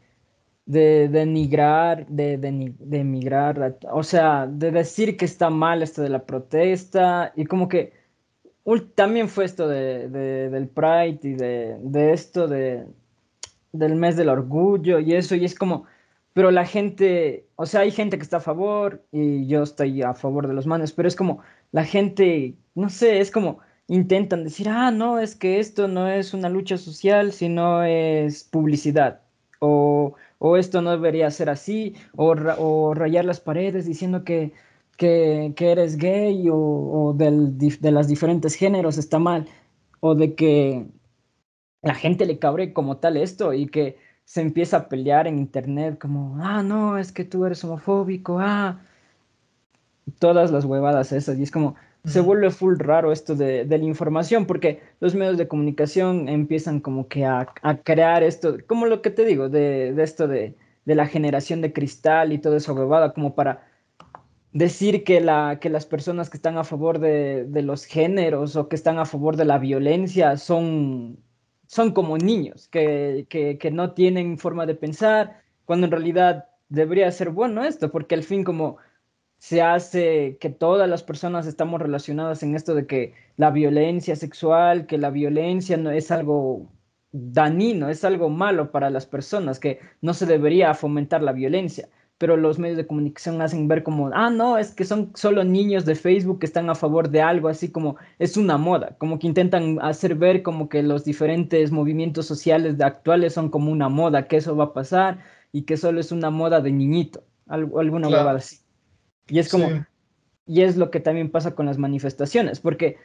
de denigrar, de, de, emigrar, o sea, de decir que está mal esto de la protesta y como que también fue esto de, del Pride y de, esto de, del mes del orgullo y eso, y es como, pero la gente, o sea, hay gente que está a favor y yo estoy a favor de los manes, pero es como la gente, no sé, es como intentan decir, ah, no, es que esto no es una lucha social, sino es publicidad, o, o esto no debería ser así, o, o rayar las paredes diciendo que, que, que eres gay o, o del, de los diferentes géneros está mal, o de que la gente le cabre como tal esto y que se empieza a pelear en internet como, ah, no, es que tú eres homofóbico, ah, todas las huevadas esas. Y es como, se vuelve full raro esto de, de, la información porque los medios de comunicación empiezan como que a, a crear esto, como lo que te digo, de, de esto de, de, la generación de cristal y todo eso huevada, como para decir que, la, que las personas que están a favor de, de los géneros o que están a favor de la violencia son son como niños que, que, no tienen forma de pensar, cuando en realidad debería ser bueno esto, porque al fin como se hace que todas las personas estamos relacionadas en esto de que la violencia sexual, que la violencia no es algo dañino, es algo malo para las personas, que no se debería fomentar la violencia pero los medios de comunicación hacen ver como, ah, no, es que son solo niños de Facebook que están a favor de algo, así como es una moda, como que intentan hacer ver como que los diferentes movimientos sociales de actuales son como una moda, que eso va a pasar y que solo es una moda de niñito, algo, alguna moda así. Y es como, y es lo que también pasa con las manifestaciones, porque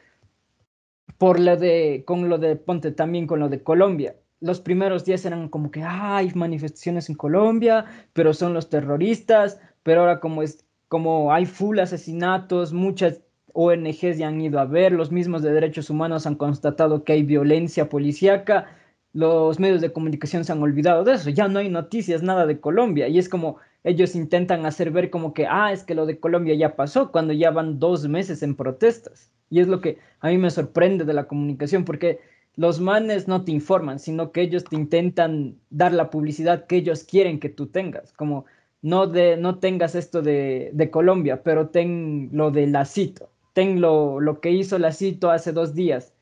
por lo de, con lo de, ponte también con lo de Colombia, los primeros días eran como que hay manifestaciones en Colombia, pero son los terroristas, pero ahora como es como hay full asesinatos, muchas ONGs ya han ido a ver, los mismos de derechos humanos han constatado que hay violencia policíaca, los medios de comunicación se han olvidado de eso, ya no hay noticias, nada de Colombia, y es como ellos intentan hacer ver como que, ah, es que lo de Colombia ya pasó, cuando ya van dos meses en protestas. Y es lo que a mí me sorprende de la comunicación, porque los manes no te informan, sino que ellos te intentan dar la publicidad que ellos quieren que tú tengas, como no, de, no tengas esto de, de Colombia, pero ten lo de Lacito, ten lo, lo que hizo Lacito hace dos días.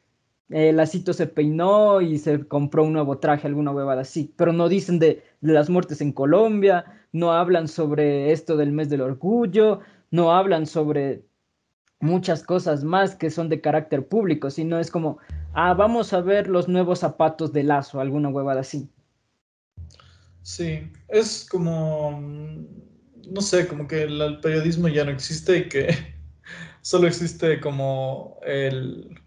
Eh, Lacito se peinó y se compró un nuevo traje, alguna huevada así, pero no dicen de, de las muertes en Colombia, no hablan sobre esto del mes del orgullo, no hablan sobre muchas cosas más que son de carácter público, sino es como, ah, vamos a ver los nuevos zapatos de lazo, alguna huevada así. Sí, es como, no sé, como que el, periodismo ya no existe y que solo existe como el,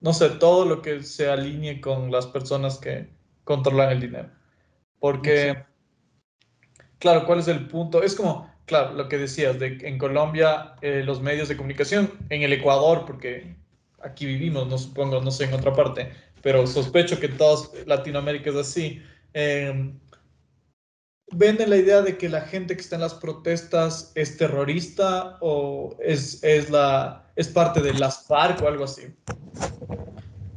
no sé, todo lo que se alinee con las personas que controlan el dinero. Porque, claro, ¿cuál es el punto? Es como, claro, lo que decías, de en Colombia eh, los medios de comunicación, en el Ecuador, porque aquí vivimos, no supongo, no sé en otra parte, pero sospecho que toda Latinoamérica es así. Em, venden la idea de que la gente que está en las protestas es terrorista o es, es, la, es parte de las FARC o algo así.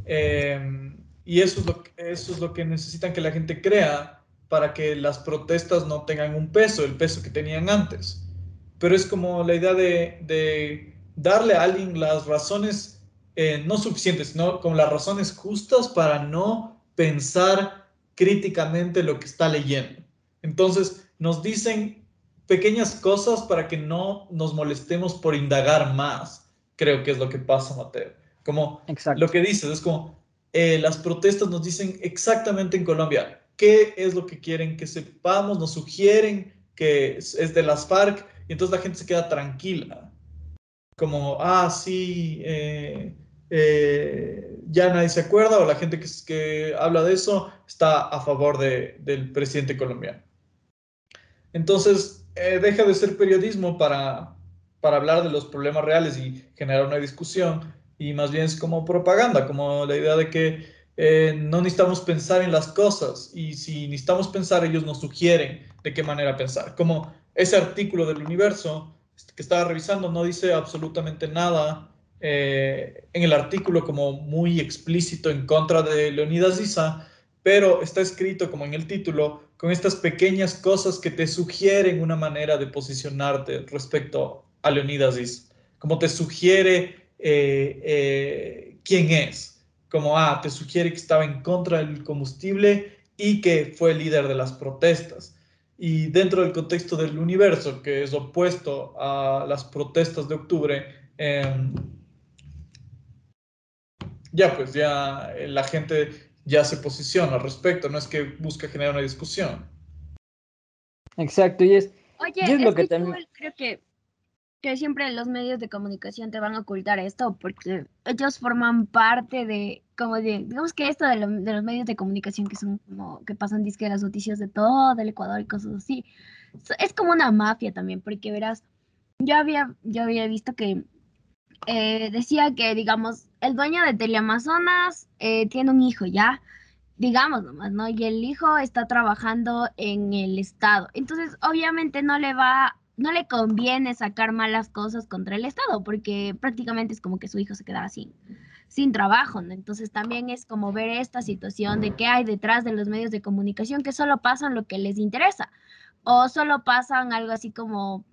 Em, y eso es, lo, eso es lo que necesitan que la gente crea para que las protestas no tengan un peso, el peso que tenían antes. Pero es como la idea de, de darle a alguien las razones eh, no suficientes, sino con las razones justas para no pensar críticamente lo que está leyendo. Entonces, nos dicen pequeñas cosas para que no nos molestemos por indagar más, creo que es lo que pasa, Mateo. Como lo que dices, es como eh, las protestas nos dicen exactamente en Colombia qué es lo que quieren que sepamos, nos sugieren que es, de las FARC, y entonces la gente se queda tranquila. Como, ah, sí, eh, eh, ya nadie se acuerda, o la gente que, que habla de eso está a favor de, del presidente colombiano. Entonces, deja de ser periodismo para, para hablar de los problemas reales y generar una discusión, y más bien es como propaganda, como la idea de que eh, no necesitamos pensar en las cosas y si necesitamos pensar, ellos nos sugieren de qué manera pensar. Como ese artículo del universo que estaba revisando no dice absolutamente nada eh, en el artículo como muy explícito en contra de Leonidas Issa, pero está escrito como en el título con estas pequeñas cosas que te sugieren una manera de posicionarte respecto a Leonidas Issa, como te sugiere eh, quién es. Como, ah, te sugiere que estaba en contra del combustible y que fue líder de las protestas. Y dentro del contexto del universo, que es opuesto a las protestas de octubre, em, ya pues ya la gente ya se posiciona al respecto, no es que busca generar una discusión. Exacto, y es, Oye, lo que, también... creo que que siempre los medios de comunicación te van a ocultar esto porque ellos forman parte de, como de, digamos que esto de, los medios de comunicación que son como, que pasan disque las noticias de todo el Ecuador y cosas así, es como una mafia también, porque verás, yo había, yo había visto que eh, decía que, digamos, el dueño de Teleamazonas eh, tiene un hijo, ¿ya? digamos nomás, ¿no? Y el hijo está trabajando en el Estado. Entonces, obviamente no le va no le conviene sacar malas cosas contra el Estado, porque prácticamente es como que su hijo se quedara sin, sin trabajo, ¿no? Entonces también es como ver esta situación de qué hay detrás de los medios de comunicación que solo pasan lo que les interesa, o solo pasan algo así como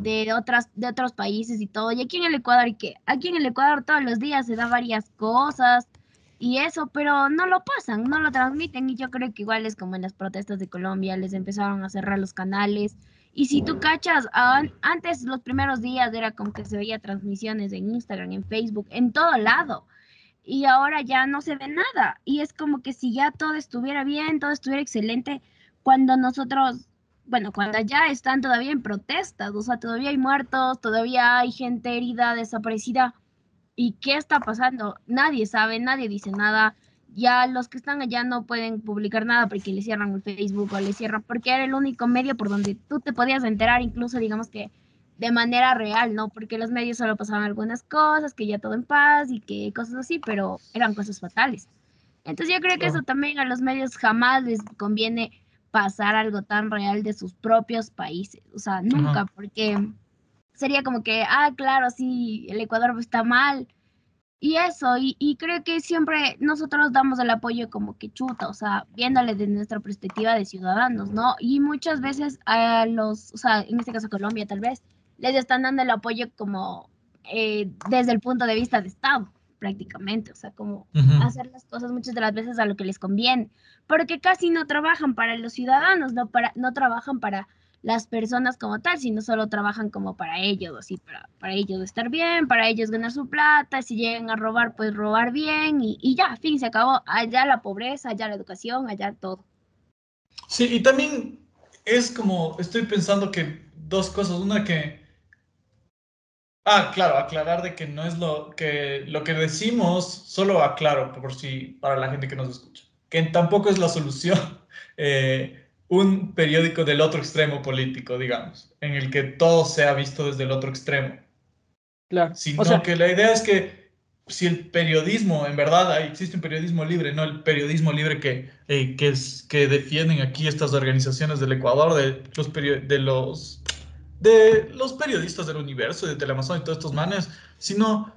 de otras de otros países y todo. Y aquí en el Ecuador, ¿y qué? Aquí en el Ecuador todos los días se da varias cosas y eso, pero no lo pasan, no lo transmiten. Y yo creo que igual es como en las protestas de Colombia, les empezaron a cerrar los canales y si tú cachas, antes los primeros días era como que se veía transmisiones en Instagram, en Facebook, en todo lado. Y ahora ya no se ve nada. Y es como que si ya todo estuviera bien, todo estuviera excelente, cuando nosotros, bueno, cuando ya están todavía en protestas, o sea, todavía hay muertos, todavía hay gente herida, desaparecida. ¿Y qué está pasando? Nadie sabe, nadie dice nada ya los que están allá no pueden publicar nada porque le cierran el Facebook o le cierran, porque era el único medio por donde tú te podías enterar, incluso digamos que de manera real, ¿no? Porque los medios solo pasaban algunas cosas, que ya todo en paz y que cosas así, pero eran cosas fatales. Entonces yo creo que eso también a los medios jamás les conviene pasar algo tan real de sus propios países, o sea, nunca, porque sería como que, ah, claro, sí, el Ecuador está mal, y eso, y, creo que siempre nosotros damos el apoyo como que chuta, o sea, viéndole desde nuestra perspectiva de ciudadanos, ¿no? Y muchas veces a los, o sea, en este caso Colombia tal vez, les están dando el apoyo como eh, desde el punto de vista de Estado, prácticamente, o sea, como hacer las cosas muchas de las veces a lo que les conviene, porque casi no trabajan para los ciudadanos, no, para, no trabajan para las personas como tal, sino solo trabajan como para ellos, así, para, para ellos estar bien, para ellos ganar su plata, si llegan a robar, pues robar bien y, y ya, fin, se acabó. Allá la pobreza, allá la educación, allá todo. Sí, y también es como, estoy pensando que dos cosas, una que... Ah, claro, aclarar de que no es lo que lo que decimos, solo aclaro por si para la gente que nos escucha, que tampoco es la solución. Eh, un periódico del otro extremo político, digamos, en el que todo sea visto desde el otro extremo. Claro. Sino que la idea es que si el periodismo, en verdad, existe un periodismo libre, no el periodismo libre que, eh, que, es, que defienden aquí estas organizaciones del Ecuador, de los, de los, de los periodistas del universo, de Telemazón y todos estos manes, sino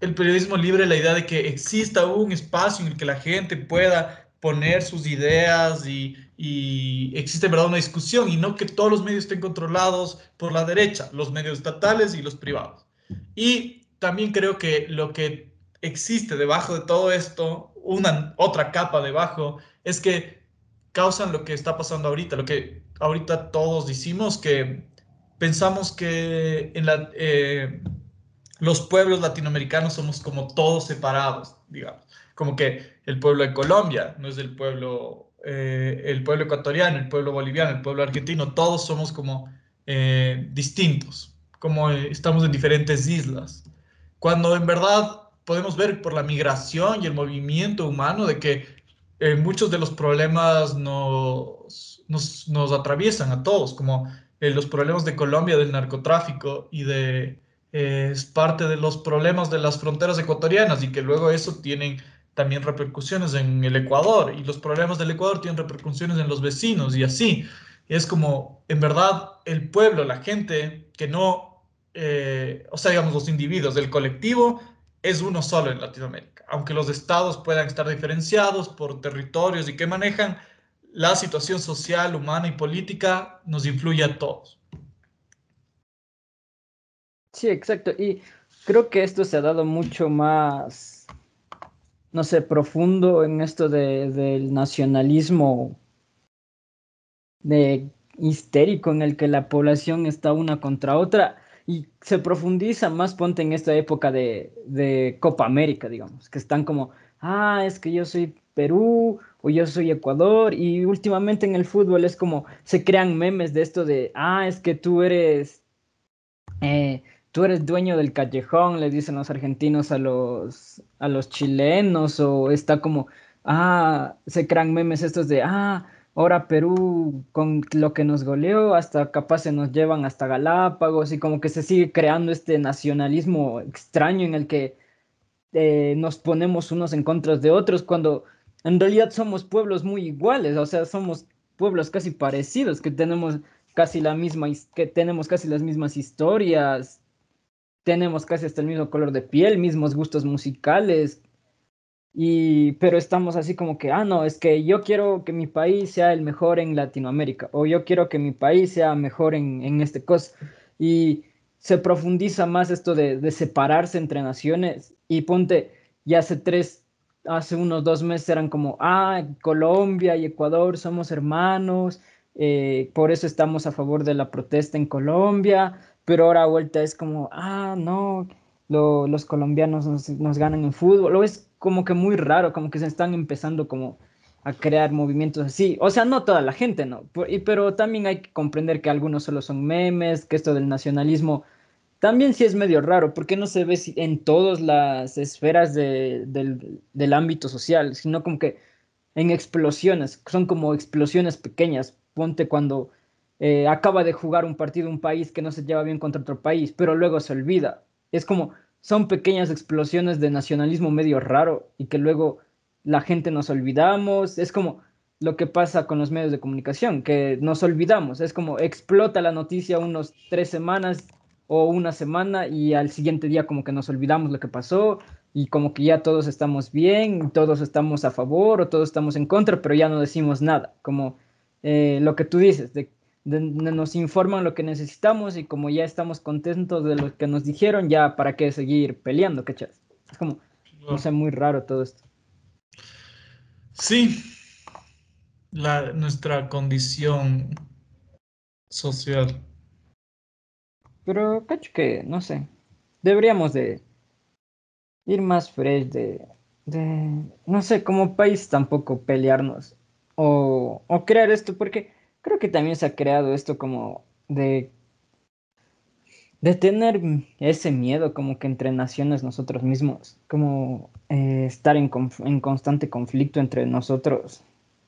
el periodismo libre, la idea de que exista un espacio en el que la gente pueda poner sus ideas y, y existe en verdad una discusión y no que todos los medios estén controlados por la derecha, los medios estatales y los privados. Y también creo que lo que existe debajo de todo esto, una otra capa debajo, es que causan lo que está pasando ahorita, lo que ahorita todos decimos que pensamos que en la, eh, los pueblos latinoamericanos somos como todos separados, digamos, como que el pueblo de Colombia no es el pueblo, eh, el pueblo ecuatoriano, el pueblo boliviano, el pueblo argentino, todos somos como eh, distintos, como estamos en diferentes islas. Cuando en verdad podemos ver por la migración y el movimiento humano de que eh, muchos de los problemas nos, nos, nos, atraviesan a todos, como eh, los problemas de Colombia del narcotráfico y de eh, es parte de los problemas de las fronteras ecuatorianas y que luego eso tienen también repercusiones en el Ecuador y los problemas del Ecuador tienen repercusiones en los vecinos y así. Es como, en verdad, el pueblo, la gente que no eh, o sea, digamos, los individuos del colectivo es uno solo en Latinoamérica. Aunque los estados puedan estar diferenciados por territorios y que manejan, la situación social, humana y política nos influye a todos. Sí, exacto. Y creo que esto se ha dado mucho más, no sé, profundo en esto de, del nacionalismo de histérico en el que la población está una contra otra y se profundiza más, ponte en esta época de, de, Copa América, digamos, que están como, ah, es que yo soy Perú o yo soy Ecuador, y últimamente en el fútbol es como, se crean memes de esto de, ah, es que tú eres, eh, tú eres dueño del callejón, le dicen los argentinos a los, a los chilenos, o está como, ah, se crean memes estos de, ah, ahora Perú con lo que nos goleó, hasta capaz se nos llevan hasta Galápagos y como que se sigue creando este nacionalismo extraño en el que eh, nos ponemos unos en contra de otros cuando en realidad somos pueblos muy iguales, o sea, somos pueblos casi parecidos, que tenemos casi la misma, que tenemos casi las mismas historias, tenemos casi hasta el mismo color de piel, mismos gustos musicales, y, pero estamos así como que, ah, no, es que yo quiero que mi país sea el mejor en Latinoamérica, o yo quiero que mi país sea mejor en, en este cosa. Y se profundiza más esto de, de, separarse entre naciones. Y ponte, ya hace tres, hace unos dos meses eran como, ah, Colombia y Ecuador somos hermanos, eh, por eso estamos a favor de la protesta en Colombia, pero ahora vuelta es como, ah, no, los colombianos nos, nos, ganan en fútbol, es como que muy raro, como que se están empezando como a crear movimientos así. O sea, no toda la gente, ¿no? pero también hay que comprender que algunos solo son memes, que esto del nacionalismo también sí es medio raro, porque no se ve en todas las esferas de, del, del ámbito social, sino como que en explosiones, son como explosiones pequeñas. Ponte cuando eh, acaba de jugar un partido un país que no se lleva bien contra otro país, pero luego se olvida. Es como, son pequeñas explosiones de nacionalismo medio raro y que luego la gente nos olvidamos. Es como lo que pasa con los medios de comunicación, que nos olvidamos. Es como explota la noticia unos tres semanas o una semana y al siguiente día como que nos olvidamos lo que pasó y como que ya todos estamos bien, todos estamos a favor o todos estamos en contra, pero ya no decimos nada. Como eh, lo que tú dices, de nos informan lo que necesitamos y como ya estamos contentos de lo que nos dijeron, ya para qué seguir peleando, ¿cachas? Es como, no sé, muy raro todo esto. Sí, la, nuestra condición social. Pero cacho que, no sé, deberíamos de ir más fresh, de, de no sé, como país tampoco pelearnos o, o crear esto, porque creo que también se ha creado esto como de, de tener ese miedo como que entre naciones nosotros mismos, como eh, estar en, en, constante conflicto entre nosotros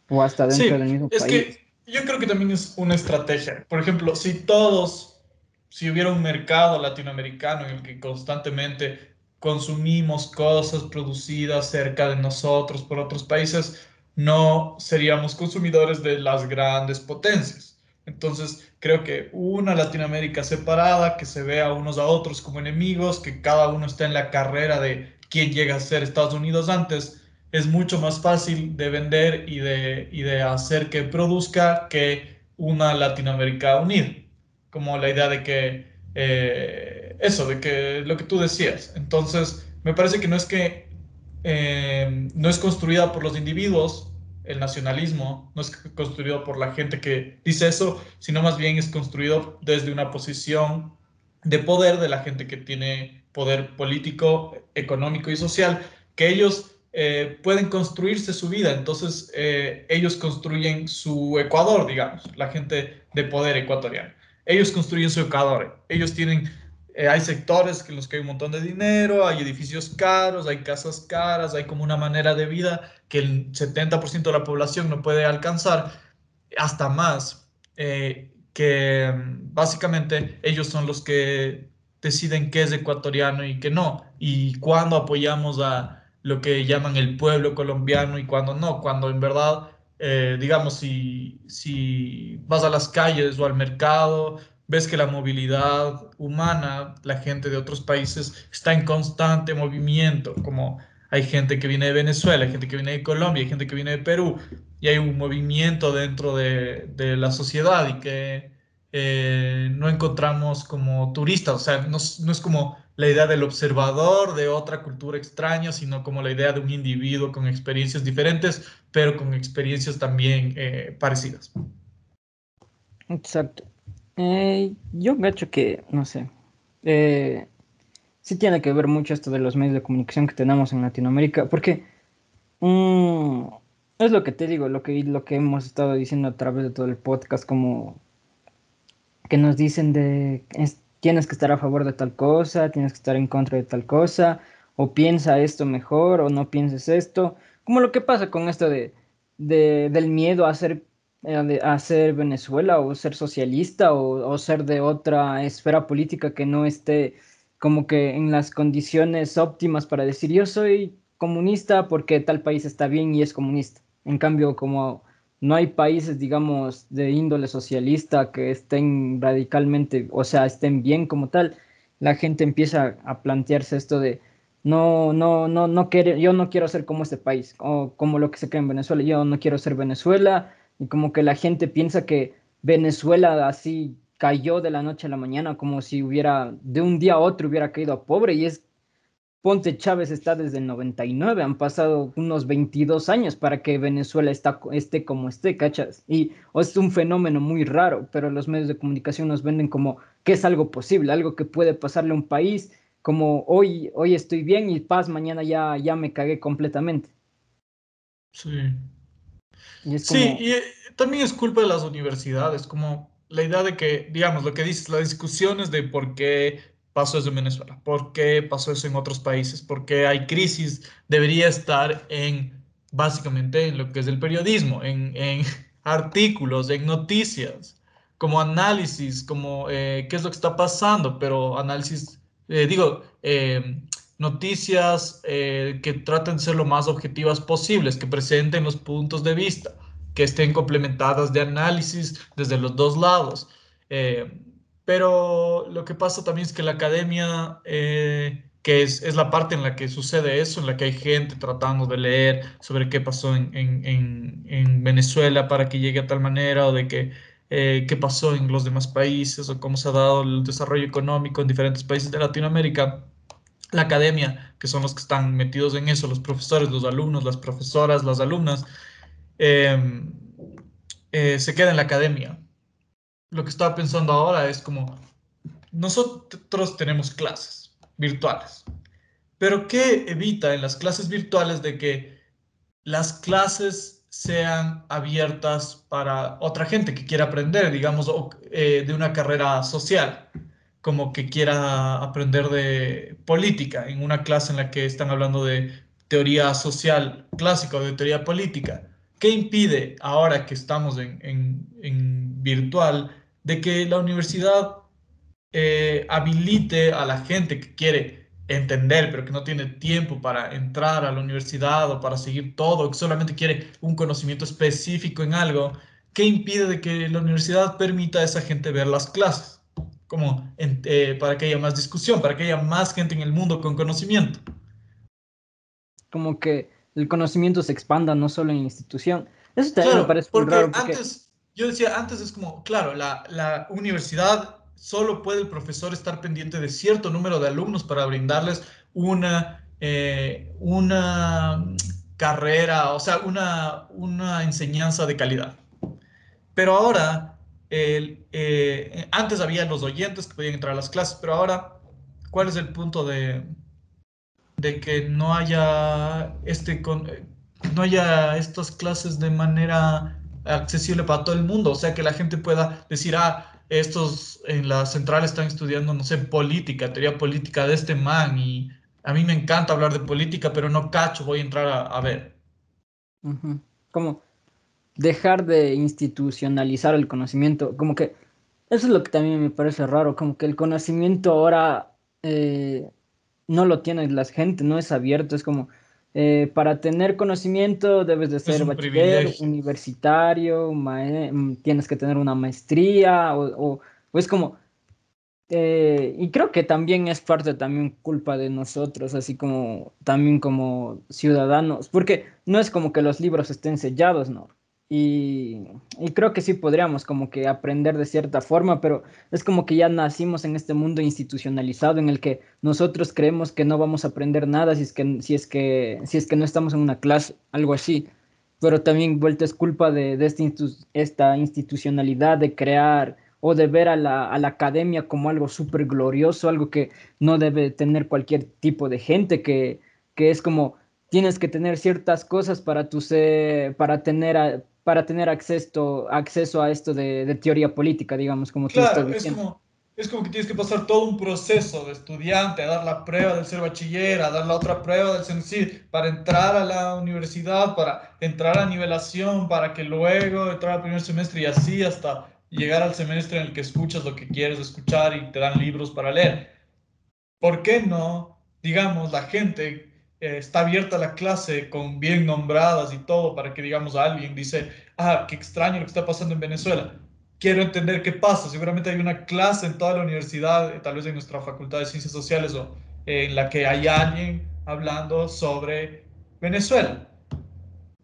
o hasta dentro del mismo es Que yo creo que también es una estrategia. Por ejemplo, si todos, si hubiera un mercado latinoamericano en el que constantemente consumimos cosas producidas cerca de nosotros por otros países, no seríamos consumidores de las grandes potencias. Entonces, creo que una Latinoamérica separada, que se vea unos a otros como enemigos, que cada uno está en la carrera de quién llega a ser Estados Unidos antes, es mucho más fácil de vender y de, y de hacer que produzca que una Latinoamérica unida. Como la idea de que, eh, eso, de que lo que tú decías. Entonces, me parece que no es que eh, no es construida por los individuos, el nacionalismo, no es construido por la gente que dice eso, sino más bien es construido desde una posición de poder de la gente que tiene poder político, económico y social, que ellos eh, pueden construirse su vida. Entonces, eh, ellos construyen su Ecuador, digamos, la gente de poder ecuatoriano. Ellos construyen su Ecuador. Ellos tienen, eh, hay sectores en los que hay un montón de dinero, hay edificios caros, hay casas caras, hay como una manera de vida que el 70% de la población no puede alcanzar, hasta más, que mm, básicamente ellos son los que deciden qué es ecuatoriano y qué no, y cuándo apoyamos a lo que llaman el pueblo colombiano y cuando no, cuando en verdad, eh, digamos, si, si vas a las calles o al mercado, ves que la movilidad humana, la gente de otros países está en constante movimiento, como hay gente que viene de Venezuela, hay gente que viene de Colombia, hay gente que viene de Perú, y hay un movimiento dentro de, de la sociedad y que eh, no encontramos como turistas, o sea, no, no es como la idea del observador de otra cultura extraña, sino como la idea de un individuo con experiencias diferentes, pero con experiencias también eh, parecidas. Exacto. Eh, yo gacho que, no sé, eh, sí tiene que ver mucho esto de los medios de comunicación que tenemos en Latinoamérica, porque mm, es lo que te digo, lo que, lo que hemos estado diciendo a través de todo el podcast, como que nos dicen de tienes que estar a favor de tal cosa, tienes que estar en contra de tal cosa, o piensa esto mejor, o no pienses esto, como lo que pasa con esto de, del miedo a ser, a ser Venezuela, o ser socialista, o, ser de otra esfera política que no esté como que en las condiciones óptimas para decir yo soy comunista porque tal país está bien y es comunista. En cambio, como no hay países, digamos, de índole socialista que estén radicalmente, o sea, estén bien como tal, la gente empieza a plantearse esto de no, no, no, no quiere, yo no quiero ser como este país, o como lo que se cree en Venezuela, yo no quiero ser Venezuela, y como que la gente piensa que Venezuela así cayó de la noche a la mañana, como si hubiera, de un día a otro hubiera caído a pobre, y es Ponte Chávez está desde el 99, han pasado unos 22 años para que Venezuela está, esté como esté, ¿cachas? Y es un fenómeno muy raro, pero los medios de comunicación nos venden como que es algo posible, algo que puede pasarle a un país, como hoy, hoy estoy bien y paz, mañana ya, ya me cagué completamente. Sí. Y Sí, y eh, también es culpa de las universidades, como la idea de que, digamos, lo que dices, las discusiones de por qué pasó eso en Venezuela? ¿Por qué pasó eso en otros países? ¿Por qué hay crisis? Debería estar en, básicamente, en lo que es el periodismo, en, artículos, en noticias, como análisis, como eh, qué es lo que está pasando, pero análisis, eh, digo, eh, noticias que traten de ser lo más objetivas posibles, que presenten los puntos de vista, que estén complementadas de análisis desde los dos lados. Pero lo que pasa también es que la academia, eh, que es, es, la parte en la que sucede eso, en la que hay gente tratando de leer sobre qué pasó en, en, en, Venezuela para que llegue a tal manera, o de que, eh, qué pasó en los demás países, o cómo se ha dado el desarrollo económico en diferentes países de Latinoamérica. La academia, que son los que están metidos en eso, los profesores, los alumnos, las profesoras, las alumnas, em, eh, se queda en la academia. Lo que estaba pensando ahora es como, nosotros tenemos clases virtuales, pero ¿qué evita en las clases virtuales de que las clases sean abiertas para otra gente que quiera aprender, digamos, eh, de una carrera social, como que quiera aprender de política, en una clase en la que están hablando de teoría social clásica o de teoría política? ¿Qué impide ahora que estamos en, en virtual de que la universidad eh, habilite a la gente que quiere entender, pero que no tiene tiempo para entrar a la universidad o para seguir todo, que solamente quiere un conocimiento específico en algo, ¿qué impide de que la universidad permita a esa gente ver las clases? Como eh, para que haya más discusión, para que haya más gente en el mundo con conocimiento. Como que el conocimiento se expanda no solo en la institución. Eso también me parece porque raro. Porque... Antes, yo decía, antes es como, claro, la, la universidad solo puede el profesor estar pendiente de cierto número de alumnos para brindarles una, eh, una carrera, o sea, una, una enseñanza de calidad. Pero ahora, eh, antes había los oyentes que podían entrar a las clases, pero ahora, ¿cuál es el punto de, de que no haya, este, no haya estas clases de manera accesible para todo el mundo? O sea, que la gente pueda decir, ah, estos en la central están estudiando, no sé, política, teoría política de este man y a mí me encanta hablar de política, pero no cacho, voy a entrar a, ver. Como dejar de institucionalizar el conocimiento, como que eso es lo que también me parece raro, como que el conocimiento ahora eh, no lo tiene la gente, no es abierto, es como eh, para tener conocimiento debes de ser bachiller, universitario, mm, tienes que tener una maestría o, es como... Eh, y creo que también es parte también culpa de nosotros, así como también como ciudadanos, porque no es como que los libros estén sellados, ¿no? Y, creo que sí podríamos como que aprender de cierta forma, pero es como que ya nacimos en este mundo institucionalizado en el que nosotros creemos que no vamos a aprender nada si es que, si es que, si es que no estamos en una clase, algo así. Pero también vuelta es culpa de, de este esta institucionalidad de crear o de ver a la, a la academia como algo súper glorioso, algo que no debe tener cualquier tipo de gente, que, que es como tienes que tener ciertas cosas para, tu ser, para tener para tener acceso, acceso a esto de, teoría política, digamos, como claro, tú estás diciendo. Es como, es como que tienes que pasar todo un proceso de estudiante, a dar la prueba del ser bachiller, a dar la otra prueba del ser para entrar a la universidad, para entrar a nivelación, para que luego entrar al primer semestre y así hasta llegar al semestre en el que escuchas lo que quieres escuchar y te dan libros para leer. ¿Por qué no, digamos, la gente eh, está abierta la clase con bien nombradas y todo para que, digamos, alguien dice, ah, qué extraño lo que está pasando en Venezuela. Quiero entender qué pasa. Seguramente hay una clase en toda la universidad, eh, tal vez en nuestra facultad de ciencias sociales o en la que hay alguien hablando sobre Venezuela.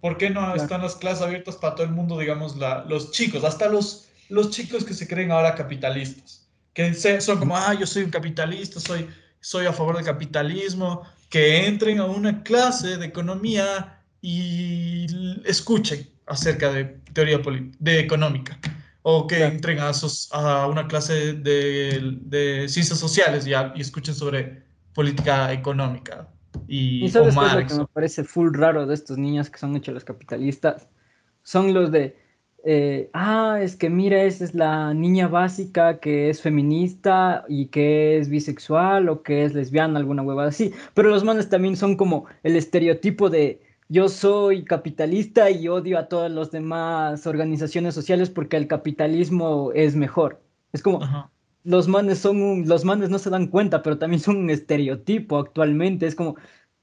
¿Por qué no están las clases abiertas para todo el mundo, digamos, la, los chicos, hasta los, los chicos que se creen ahora capitalistas? Que son como, ah, yo soy un capitalista, soy, soy a favor del capitalismo, que entren a una clase de economía y escuchen acerca de teoría de económica o que entren a, a, una clase de, de ciencias sociales y, y, escuchen sobre política económica. Y, ¿Y sabes qué es lo que me parece full raro de estos niños que son hechos los capitalistas? Son los de eh, ah, es que mira, esa es la niña básica que es feminista y que es bisexual o que es lesbiana, alguna huevada así. Pero los manes también son como el estereotipo de yo soy capitalista y odio a todas las demás organizaciones sociales porque el capitalismo es mejor. Es como, los manes son un, los manes no se dan cuenta, pero también son un estereotipo actualmente. Es como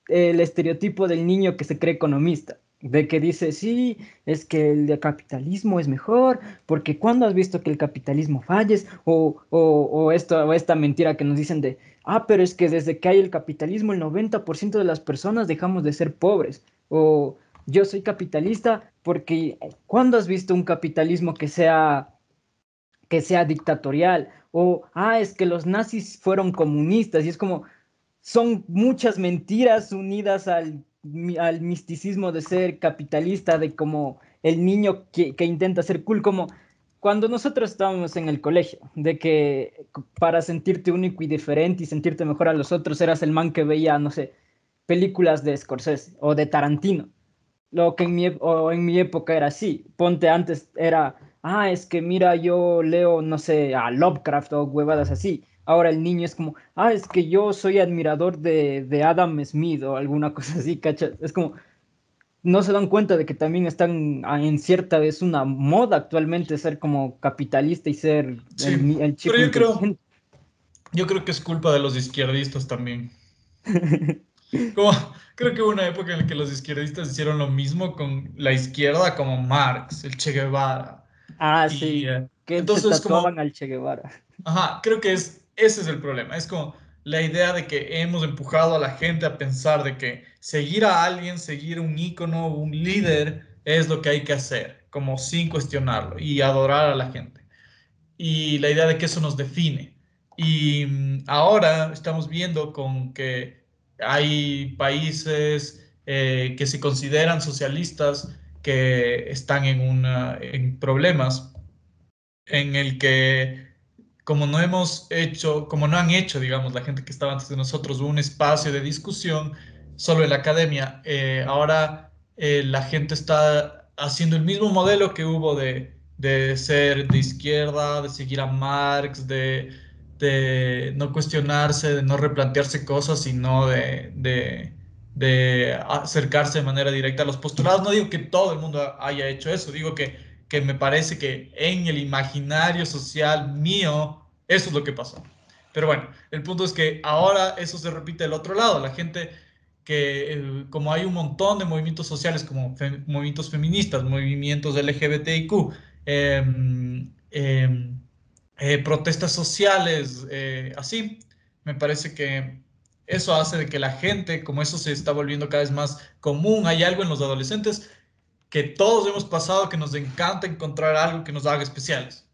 el estereotipo del niño que se cree economista de que dice, sí, es que el capitalismo es mejor, porque cuando has visto que el capitalismo falles? O, o, esto, o esta mentira que nos dicen de, ah, pero es que desde que hay el capitalismo el 90% de las personas dejamos de ser pobres. O yo soy capitalista porque cuando has visto un capitalismo que sea, que sea dictatorial? O, ah, es que los nazis fueron comunistas y es como, son muchas mentiras unidas al al misticismo de ser capitalista, de como el niño que, intenta ser cool, como cuando nosotros estábamos en el colegio, de que para sentirte único y diferente y sentirte mejor a los otros eras el man que veía, no sé, películas de Scorsese o de Tarantino. Lo que en mi, o en mi época era así. Ponte antes era, ah, es que mira, yo leo, no sé, a Lovecraft o huevadas así ahora el niño es como, ah, es que yo soy admirador de, Adam Smith o alguna cosa así, ¿cachai? Es como, no se dan cuenta de que también están ah, en cierta vez una moda actualmente ser como capitalista y ser el, chico pero yo creo, yo creo que es culpa de los izquierdistas también. Como, creo que hubo una época en la que los izquierdistas hicieron lo mismo con la izquierda, como Marx, el Che Guevara. Ah, sí. Eh, que entonces como al Che Guevara. Ajá, creo que es, ese es el problema. Es como la idea de que hemos empujado a la gente a pensar de que seguir a alguien, seguir un ícono, un líder, es lo que hay que hacer, como sin cuestionarlo y adorar a la gente. Y la idea de que eso nos define. Y mm, ahora estamos viendo con que hay países eh, que se consideran socialistas que están en, una, en problemas en el que como no hemos hecho, como no han hecho, digamos, la gente que estaba antes de nosotros, un espacio de discusión solo en la academia, eh, ahora eh, la gente está haciendo el mismo modelo que hubo de, de ser de izquierda, de seguir a Marx, de, de no cuestionarse, de no replantearse cosas, sino de, de, de, acercarse de manera directa a los postulados. No digo que todo el mundo haya hecho eso, digo que, que me parece que en el imaginario social mío, eso es lo que pasó. Pero bueno, el punto es que ahora eso se repite del otro lado. La gente que, como hay un montón de movimientos sociales, como movimientos feministas, movimientos LGBTIQ, eh, eh, eh, protestas sociales, eh, así. Me parece que eso hace de que la gente, como eso se está volviendo cada vez más común, hay algo en los adolescentes que todos hemos pasado que nos encanta encontrar algo que nos haga especiales.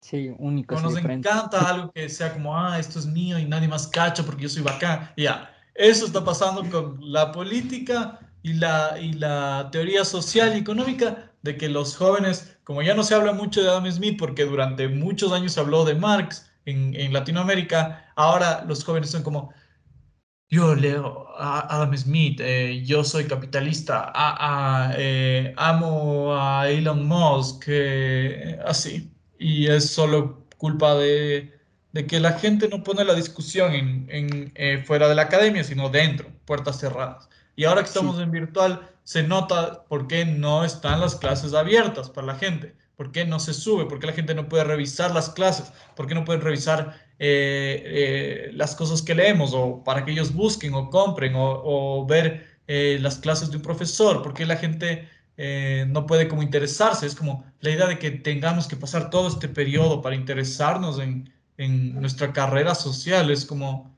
Sí, único. nos encanta algo que sea como, ah, esto es mío y nadie más cacha porque yo soy bacán. Ya, eso está pasando con la política y la, y la teoría social y económica de que los jóvenes como ya no se habla mucho de Adam Smith, porque durante muchos años se habló de Marx en, Latinoamérica, ahora los jóvenes son como, yo leo a Adam Smith, eh, yo soy capitalista, eh, amo a Elon Musk, eh, así. Y es solo culpa de, que la gente no pone la discusión en, fuera de la academia, sino dentro, puertas cerradas. Y ahora que estamos en virtual, se nota por qué no están las clases abiertas para la gente, por qué no se sube, por qué la gente no puede revisar las clases, por qué no pueden revisar eh, eh, las cosas que leemos o para que ellos busquen o compren o, ver eh, las clases de un profesor, por qué la gente no puede como interesarse. Es como la idea de que tengamos que pasar todo este periodo para interesarnos en, en nuestra carrera social, es como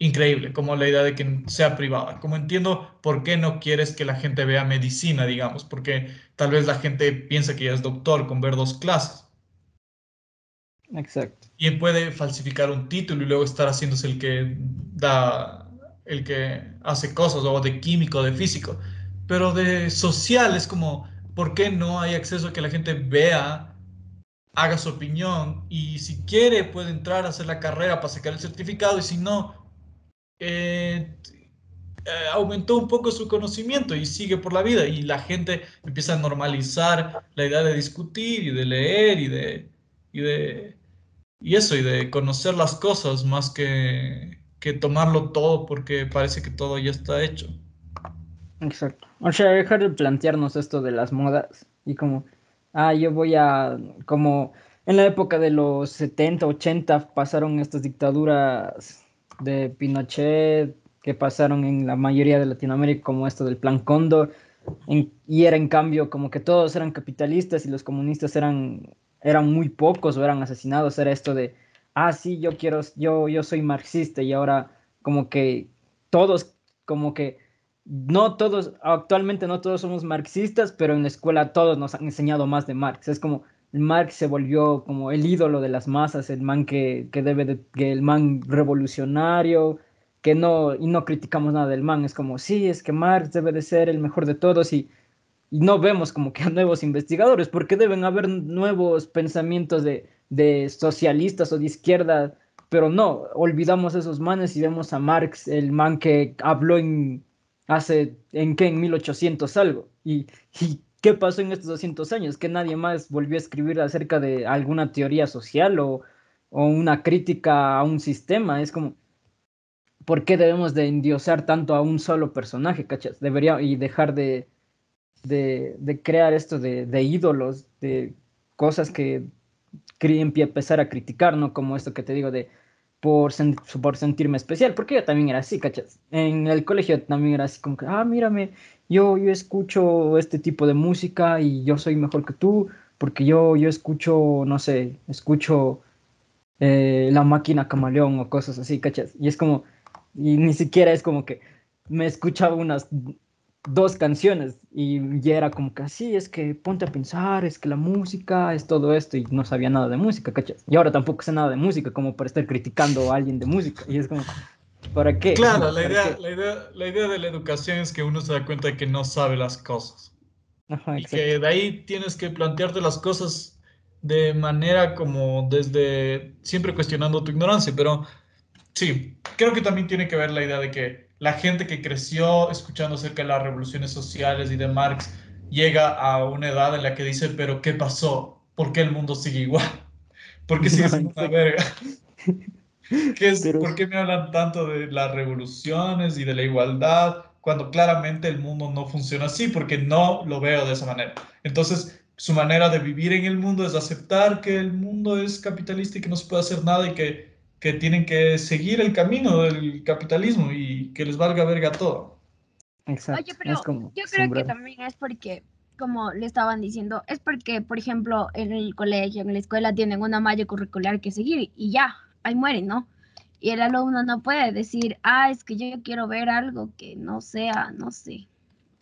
increíble, como la idea de que sea privada. Como entiendo por qué no quieres que la gente vea medicina, digamos, porque tal vez la gente piensa que ya es doctor con ver dos clases. Exacto. Y puede falsificar un título y luego estar haciéndose el que da, el que hace cosas, o de químico, de físico. Pero de social es como, ¿por qué no hay acceso a que la gente vea, haga su opinión y si quiere puede entrar a hacer la carrera para sacar el certificado y si no, eh, eh, aumentó un poco su conocimiento y sigue por la vida y la gente empieza a normalizar la idea de discutir y de leer y de y de y eso y de conocer las cosas más que, que tomarlo todo porque parece que todo ya está hecho. Exacto. O sea, dejar de plantearnos esto de las modas y como, ah, yo voy a, como en la época de los 70, 80 pasaron estas dictaduras de Pinochet que pasaron en la mayoría de Latinoamérica, como esto del Plan Cóndor, y era en cambio como que todos eran capitalistas y los comunistas eran, eran muy pocos o eran asesinados, era esto de, ah, sí, yo quiero, yo, yo soy marxista y ahora como que todos, como que no todos, actualmente no todos somos marxistas, pero en la escuela todos nos han enseñado más de Marx, es como Marx se volvió como el ídolo de las masas, el man que, debe de, que el man revolucionario, que no, y no criticamos nada del man, es como, sí, es que Marx debe de ser el mejor de todos y, no vemos como que a nuevos investigadores, porque deben haber nuevos pensamientos de, de socialistas o de izquierda, pero no, olvidamos esos manes y vemos a Marx, el man que habló en, hace, ¿en qué? En 1800 algo, y, y ¿Qué pasó en estos 200 años? Que nadie más volvió a escribir acerca de alguna teoría social o, una crítica a un sistema. Es como, ¿por qué debemos de endiosar tanto a un solo personaje, cachas? Debería, y dejar de, de, crear esto de, de, ídolos, de cosas que empezar a criticar, ¿no? Como esto que te digo de, por, por sentirme especial, porque yo también era así, ¿cachas? En el colegio también era así como que, ah, mírame, yo, yo escucho este tipo de música y yo soy mejor que tú, porque yo, yo escucho, no sé, escucho eh, La Máquina Camaleón o cosas así, ¿cachas? Y es como, y ni siquiera es como que me escuchaba unas dos canciones y ya era como que así, es que ponte a pensar, es que la música es todo esto y no sabía nada de música, ¿cachas? Y ahora tampoco sé nada de música como para estar criticando a alguien de música y es como, ¿para qué? Claro, la idea, la idea, la idea de la educación es que uno se da cuenta de que no sabe las cosas. y que de ahí tienes que plantearte las cosas de manera como desde siempre cuestionando tu ignorancia, pero sí, creo que también tiene que ver la idea de que la gente que creció escuchando acerca de las revoluciones sociales y de Marx llega a una edad en la que dice, pero ¿qué pasó? ¿Por qué el mundo sigue igual? ¿Por qué sigue siendo una verga? ¿Qué es, ¿Por qué me hablan tanto de las revoluciones y de la igualdad cuando claramente el mundo no funciona así? Porque no lo veo de esa manera. Entonces, su manera de vivir en el mundo es aceptar que el mundo es capitalista y que no se puede hacer nada y que que tienen que seguir el camino del capitalismo y que les valga verga todo. Exacto. Oye, pero yo creo que también es porque, como le estaban diciendo, es porque, por ejemplo, en el colegio, en la escuela tienen una malla curricular que seguir y ya, ahí mueren, ¿no? Y el alumno no puede decir, ah, es que yo quiero ver algo que no sea, no sé.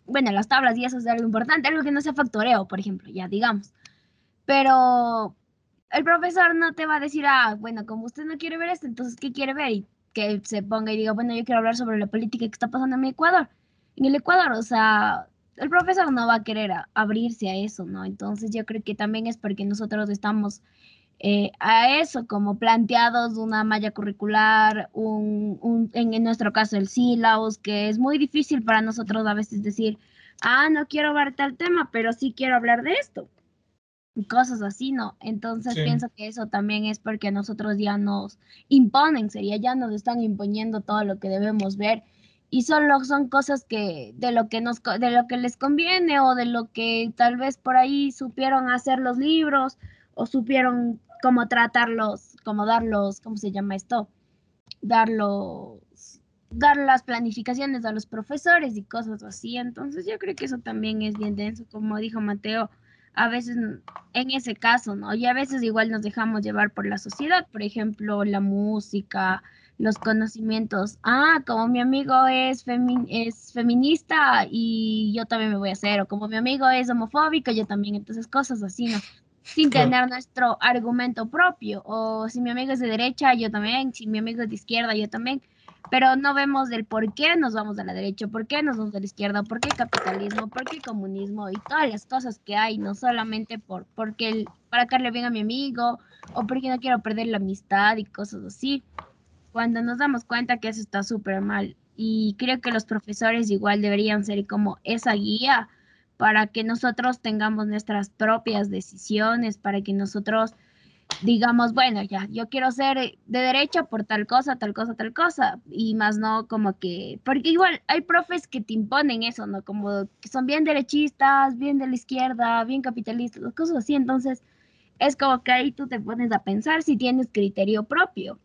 Bueno, las tablas y eso es algo importante, algo que no sea factoreo, por ejemplo, ya digamos. Pero el profesor no te va a decir, ah, bueno, como usted no quiere ver esto, entonces, ¿qué quiere ver? Y que se ponga y diga, bueno, yo quiero hablar sobre la política que está pasando en mi Ecuador. En el Ecuador, o sea, el profesor no va a querer abrirse a eso, ¿no? Entonces yo creo que también es porque nosotros estamos eh, a eso, como planteados una malla curricular, un, en, en, nuestro caso el sílabus, que es muy difícil para nosotros a veces decir, ah, no quiero hablar tal tema, pero sí quiero hablar de esto cosas así, ¿no? Entonces pienso que eso también es porque nosotros ya nos imponen, sería, ya nos están imponiendo todo lo que debemos ver y solo son cosas que de lo que nos de lo que les conviene o de lo que tal vez por ahí supieron hacer los libros o supieron cómo tratarlos, cómo darlos, ¿cómo se llama esto? Darlos dar las planificaciones a los profesores y cosas así. Entonces yo creo que eso también es bien denso, como dijo Mateo a veces en ese caso, ¿no? Y a veces igual nos dejamos llevar por la sociedad, por ejemplo, la música, los conocimientos. Ah, como mi amigo es, es feminista y yo también me voy a hacer, o como mi amigo es homofóbico, yo también, entonces cosas así, ¿no? Sin tener nuestro argumento propio, o si mi amigo es de derecha, yo también, si mi amigo es de izquierda, yo también pero no vemos del por qué nos vamos a la derecha, por qué nos vamos a la izquierda, por qué capitalismo, por qué comunismo y todas las cosas que hay, no solamente por porque para bien a mi amigo o porque no quiero perder la amistad y cosas así. Cuando nos damos cuenta que eso está súper mal y creo que los profesores igual deberían ser como esa guía para que nosotros tengamos nuestras propias decisiones, para que nosotros digamos, bueno, ya, yo quiero ser de derecha por tal cosa, tal cosa, tal cosa, y más no como que, porque igual hay profes que te imponen eso, ¿no? Como que son bien derechistas, bien de la izquierda, bien capitalistas, cosas así, entonces es como que ahí tú te pones a pensar si tienes criterio propio.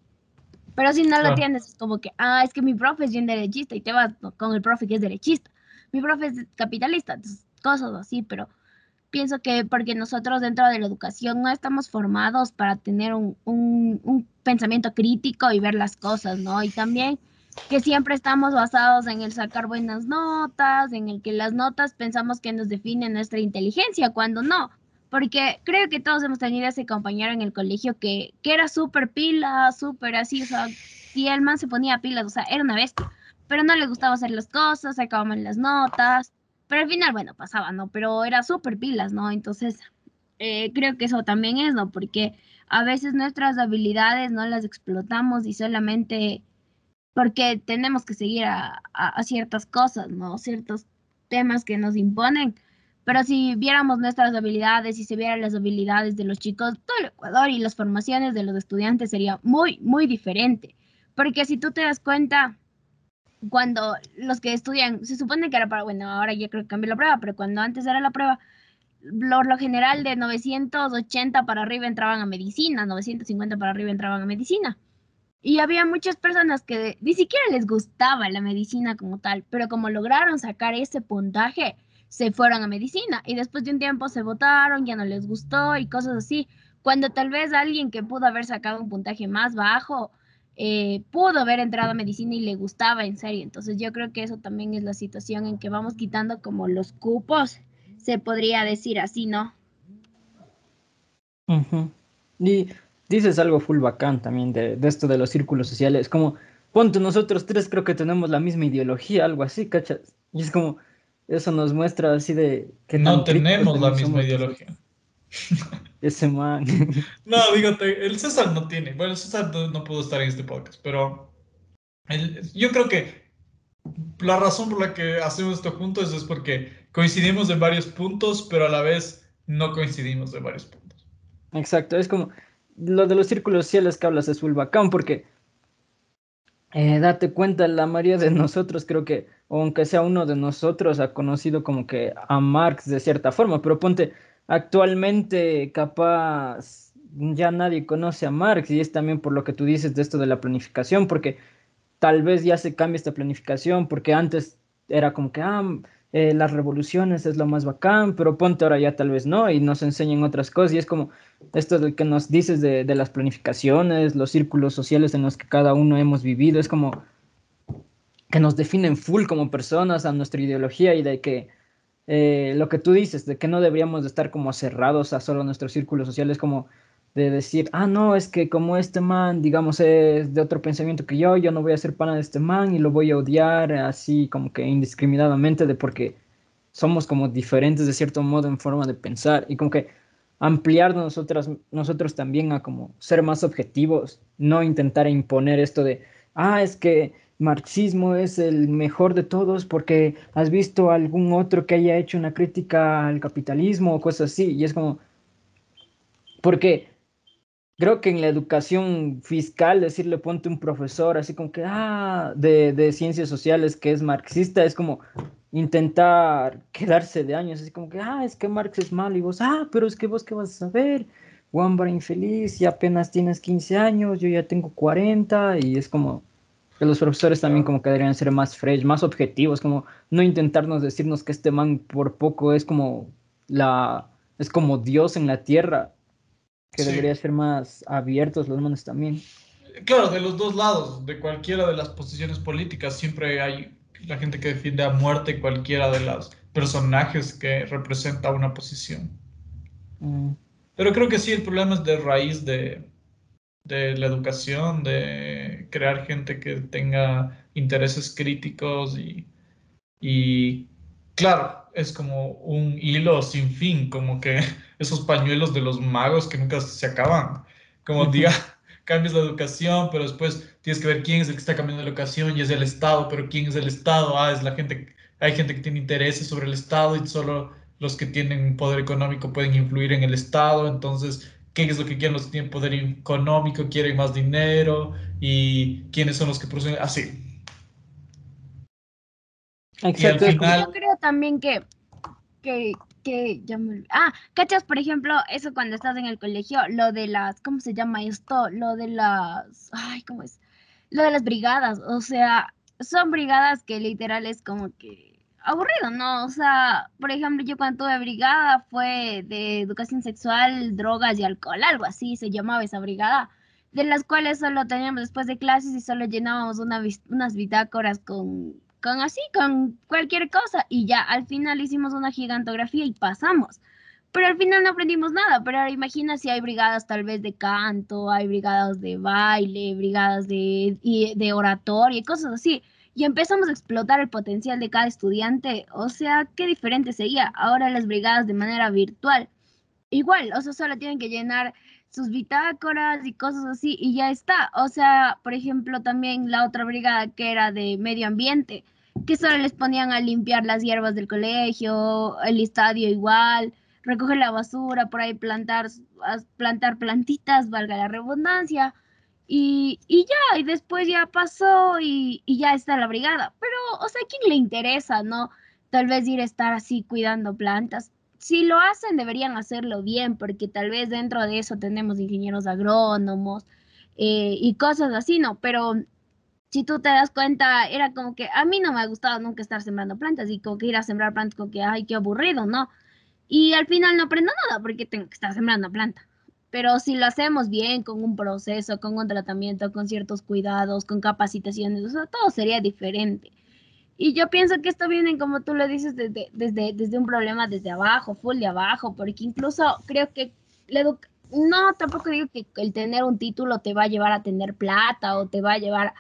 Pero si no lo tienes, es como que, ah, es que mi profe es bien derechista y te vas con el profe que es derechista. Mi profe es capitalista, entonces, cosas así, pero pienso que porque nosotros dentro de la educación no estamos formados para tener un, un, pensamiento crítico y ver las cosas, ¿no? Y también que siempre estamos basados en el sacar buenas notas, en el que las notas pensamos que nos definen nuestra inteligencia, cuando no. Porque creo que todos hemos tenido ese compañero en el colegio que, que era súper pila, súper así, o sea, y el man se ponía pilas, o sea, era una bestia, pero no le gustaba hacer las cosas, sacaba mal las notas, pero al final, bueno, pasaba, ¿no? Pero era súper pilas, ¿no? Entonces, eh, creo que eso también es, ¿no? Porque a veces nuestras habilidades no las explotamos y solamente porque tenemos que seguir a, a, ciertas cosas, ¿no? Ciertos temas que nos imponen. Pero si viéramos nuestras habilidades y se vieran las habilidades de los chicos, todo el Ecuador y las formaciones de los estudiantes sería muy, muy diferente. Porque si tú te das cuenta, cuando los que estudian, se supone que era para, bueno, ahora ya creo que cambió la prueba, pero cuando antes era la prueba, lo, lo, general de 980 para arriba entraban a medicina, 950 para arriba entraban a medicina. Y había muchas personas que ni siquiera les gustaba la medicina como tal, pero como lograron sacar ese puntaje, se fueron a medicina y después de un tiempo se votaron, ya no les gustó y cosas así. Cuando tal vez alguien que pudo haber sacado un puntaje más bajo eh, pudo haber entrado a medicina y le gustaba en serio. Entonces yo creo que eso también es la situación en que vamos quitando como los cupos, se podría decir así, ¿no? Y dices algo full bacán también de, de, esto de los círculos sociales, como, ponte, nosotros tres creo que tenemos la misma ideología, algo así, ¿cachas? Y es como, eso nos muestra así de que no tenemos la misma ideología. Ese man. no, dígate, el César no tiene. Bueno, el César no, pudo estar en este podcast, pero yo creo que la razón por la que hacemos esto juntos es porque coincidimos en varios puntos, pero a la vez no coincidimos en varios puntos. Exacto, es como lo de los círculos sociales que hablas es full bacán, porque eh, date cuenta, la mayoría de nosotros creo que, aunque sea uno de nosotros, ha conocido como que a Marx de cierta forma, pero ponte, actualmente capaz ya nadie conoce a Marx y es también por lo que tú dices de esto de la planificación, porque tal vez ya se cambia esta planificación, porque antes era como que, ah, eh, las revoluciones es lo más bacán, pero ponte ahora ya tal vez no, y nos enseñan otras cosas, y es como esto de que nos dices de, las planificaciones, los círculos sociales en los que cada uno hemos vivido, es como que nos definen full como personas a nuestra ideología y de que eh, lo que tú dices, de que no deberíamos de estar como cerrados a solo nuestros círculos sociales, como de decir, ah, no, es que como este man, digamos, es de otro pensamiento que yo, yo no voy a ser pana de este man y lo voy a odiar así como que indiscriminadamente de porque somos como diferentes de cierto modo en forma de pensar y como que ampliar nosotros también a como ser más objetivos, no intentar imponer esto de, ah, es que marxismo es el mejor de todos porque has visto algún otro que haya hecho una crítica al capitalismo o cosas así y es como, porque creo que en la educación fiscal decirle ponte un profesor así como que, ah, de, de, ciencias sociales que es marxista, es como intentar quedarse de años, así como que, ah, es que Marx es malo y vos, ah, pero es que vos qué vas a saber, Wambra infeliz y apenas tienes 15 años, yo ya tengo 40 y es como que los profesores también como que deberían ser más fresh, más objetivos, como no intentarnos decirnos que este man por poco es como la, es como Dios en la tierra, que debería ser más abiertos los manes también. Claro, de los dos lados, de cualquiera de las posiciones políticas, siempre hay la gente que defiende a muerte cualquiera de los personajes que representa una posición. Mm. Pero creo que sí, el problema es de raíz de, de la educación, de crear gente que tenga intereses críticos y, y claro, es como un hilo sin fin, como que esos pañuelos de los magos que nunca se acaban. Como diga, cambias la educación, pero después tienes que ver quién es el que está cambiando la educación y es el Estado, pero quién es el Estado, ah, es la gente, hay gente que tiene intereses sobre el Estado y solo los que tienen poder económico pueden influir en el Estado, entonces, ¿qué es lo que quieren los que tienen poder económico? Quieren más dinero y quiénes son los que producen, así. Exacto. Yo creo también que, que que ya me Ah, ¿cachas? Por ejemplo, eso cuando estás en el colegio, lo de las, ¿cómo se llama esto? Lo de las, ay, ¿cómo es? Lo de las brigadas, o sea, son brigadas que literal es como que aburrido, ¿no? O sea, por ejemplo, yo cuando tuve brigada fue de educación sexual, drogas y alcohol, algo así se llamaba esa brigada, de las cuales solo teníamos después de clases y solo llenábamos una, unas bitácoras con con así, con cualquier cosa. Y ya al final hicimos una gigantografía y pasamos. Pero al final no aprendimos nada. Pero ahora imagina si hay brigadas tal vez de canto, hay brigadas de baile, brigadas de, de oratoria y cosas así. Y empezamos a explotar el potencial de cada estudiante. O sea, qué diferente sería ahora las brigadas de manera virtual. Igual, o sea, solo tienen que llenar sus bitácoras y cosas así y ya está. O sea, por ejemplo, también la otra brigada que era de medio ambiente que solo les ponían a limpiar las hierbas del colegio, el estadio igual, recoger la basura, por ahí plantar, plantar plantitas, valga la redundancia. Y, y, ya, y después ya pasó y, y, ya está la brigada. Pero, o sea, ¿a quién le interesa, no? Tal vez ir a estar así cuidando plantas. Si lo hacen, deberían hacerlo bien, porque tal vez dentro de eso tenemos ingenieros agrónomos, eh, y cosas así, ¿no? Pero si tú te das cuenta, era como que a mí no me ha gustado nunca estar sembrando plantas y como que ir a sembrar plantas como que, ay, qué aburrido, ¿no? Y al final no aprendo nada porque tengo que estar sembrando planta. Pero si lo hacemos bien, con un proceso, con un tratamiento, con ciertos cuidados, con capacitaciones, o sea, todo sería diferente. Y yo pienso que esto viene, como tú lo dices, desde, desde, desde un problema desde abajo, full de abajo, porque incluso creo que la no, tampoco digo que el tener un título te va a llevar a tener plata o te va a llevar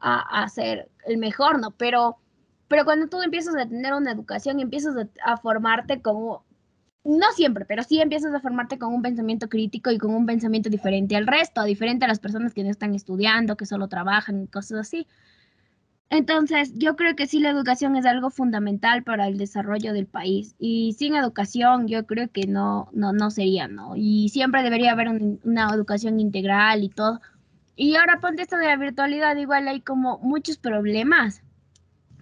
a, a ser el mejor, ¿no? Pero, pero cuando tú empiezas a tener una educación, empiezas a, formarte como, no siempre, pero sí empiezas a formarte con un pensamiento crítico y con un pensamiento diferente al resto, diferente a las personas que no están estudiando, que solo trabajan y cosas así. Entonces, yo creo que sí la educación es algo fundamental para el desarrollo del país y sin educación yo creo que no, no, no sería, ¿no? Y siempre debería haber una educación integral y todo. Y ahora ponte esto de la virtualidad, igual hay como muchos problemas,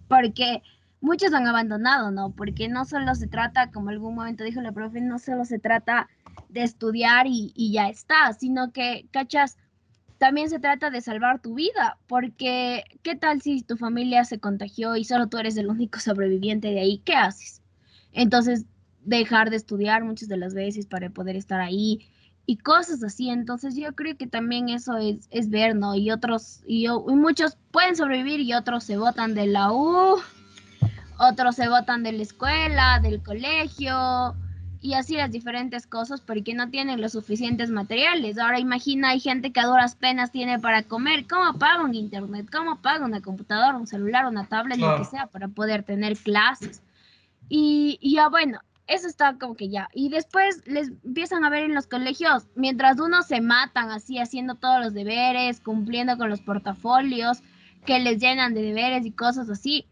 porque muchos han abandonado, ¿no? Porque no solo se trata, como algún momento dijo la profe, no solo se trata de estudiar y, y ya está, sino que, ¿cachas? también se trata de salvar tu vida, porque ¿qué tal si tu familia se contagió y solo tú eres el único sobreviviente de ahí? ¿Qué haces? Entonces, dejar de estudiar muchas de las veces para poder estar ahí y cosas así. Entonces, yo creo que también eso es, es ver, ¿no? Y otros, y, muchos pueden sobrevivir y otros se votan de la U, otros se votan de la escuela, del colegio, y así las diferentes cosas porque no tienen los suficientes materiales. Ahora imagina, hay gente que a duras penas tiene para comer. ¿Cómo paga un internet? ¿Cómo paga una computadora, un celular, una tablet, lo que sea, para poder tener clases? Y, y, ya bueno, eso está como que ya. Y después les empiezan a ver en los colegios, mientras unos se matan así, haciendo todos los deberes, cumpliendo con los portafolios que les llenan de deberes y cosas así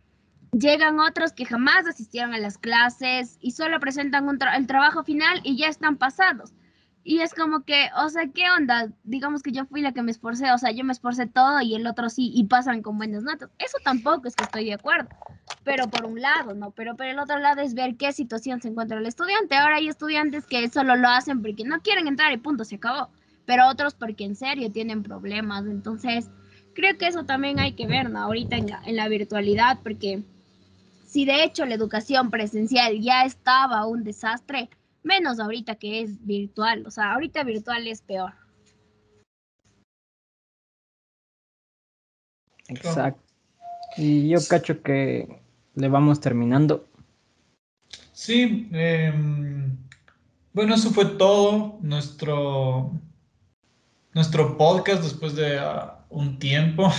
Llegan otros que jamás asistieron a las clases y solo presentan el trabajo final y ya están pasados. Y es como que, o sea, ¿qué onda? Digamos que yo fui la que me esforcé, o sea, yo me esforcé todo y el otro sí, y pasan con buenas notas. Eso tampoco es que estoy de acuerdo, pero por un lado, ¿no? Pero por el otro lado es ver qué situación se encuentra el estudiante. Ahora hay estudiantes que solo lo hacen porque no quieren entrar y punto, se acabó. Pero otros porque en serio tienen problemas. Entonces, creo que eso también hay que ver, ¿no? Ahorita en en la virtualidad, porque si de hecho la educación presencial ya estaba un desastre, menos ahorita que es virtual. O sea, ahorita virtual es peor. Exacto. Y yo cacho que le vamos terminando. Sí, em, bueno, eso fue todo nuestro, nuestro podcast después de ah, un tiempo.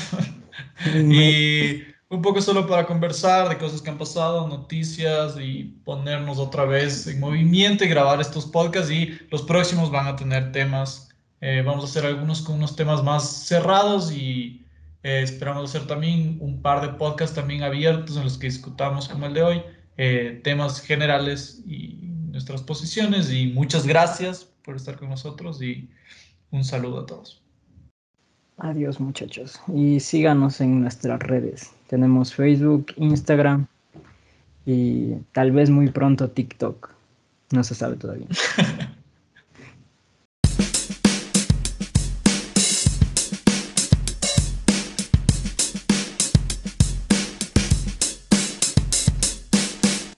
y un poco solo para conversar de cosas que han pasado, noticias y ponernos otra vez en movimiento y grabar estos podcasts y los próximos van a tener temas. Eh, vamos a hacer algunos con unos temas más cerrados y eh, esperamos hacer también un par de podcasts también abiertos en los que discutamos como el de hoy, eh, temas generales y nuestras posiciones y muchas gracias por estar con nosotros y un saludo a todos. Adiós muchachos y síganos en nuestras redes. Tenemos Facebook, Instagram y tal vez muy pronto TikTok. No se sabe todavía.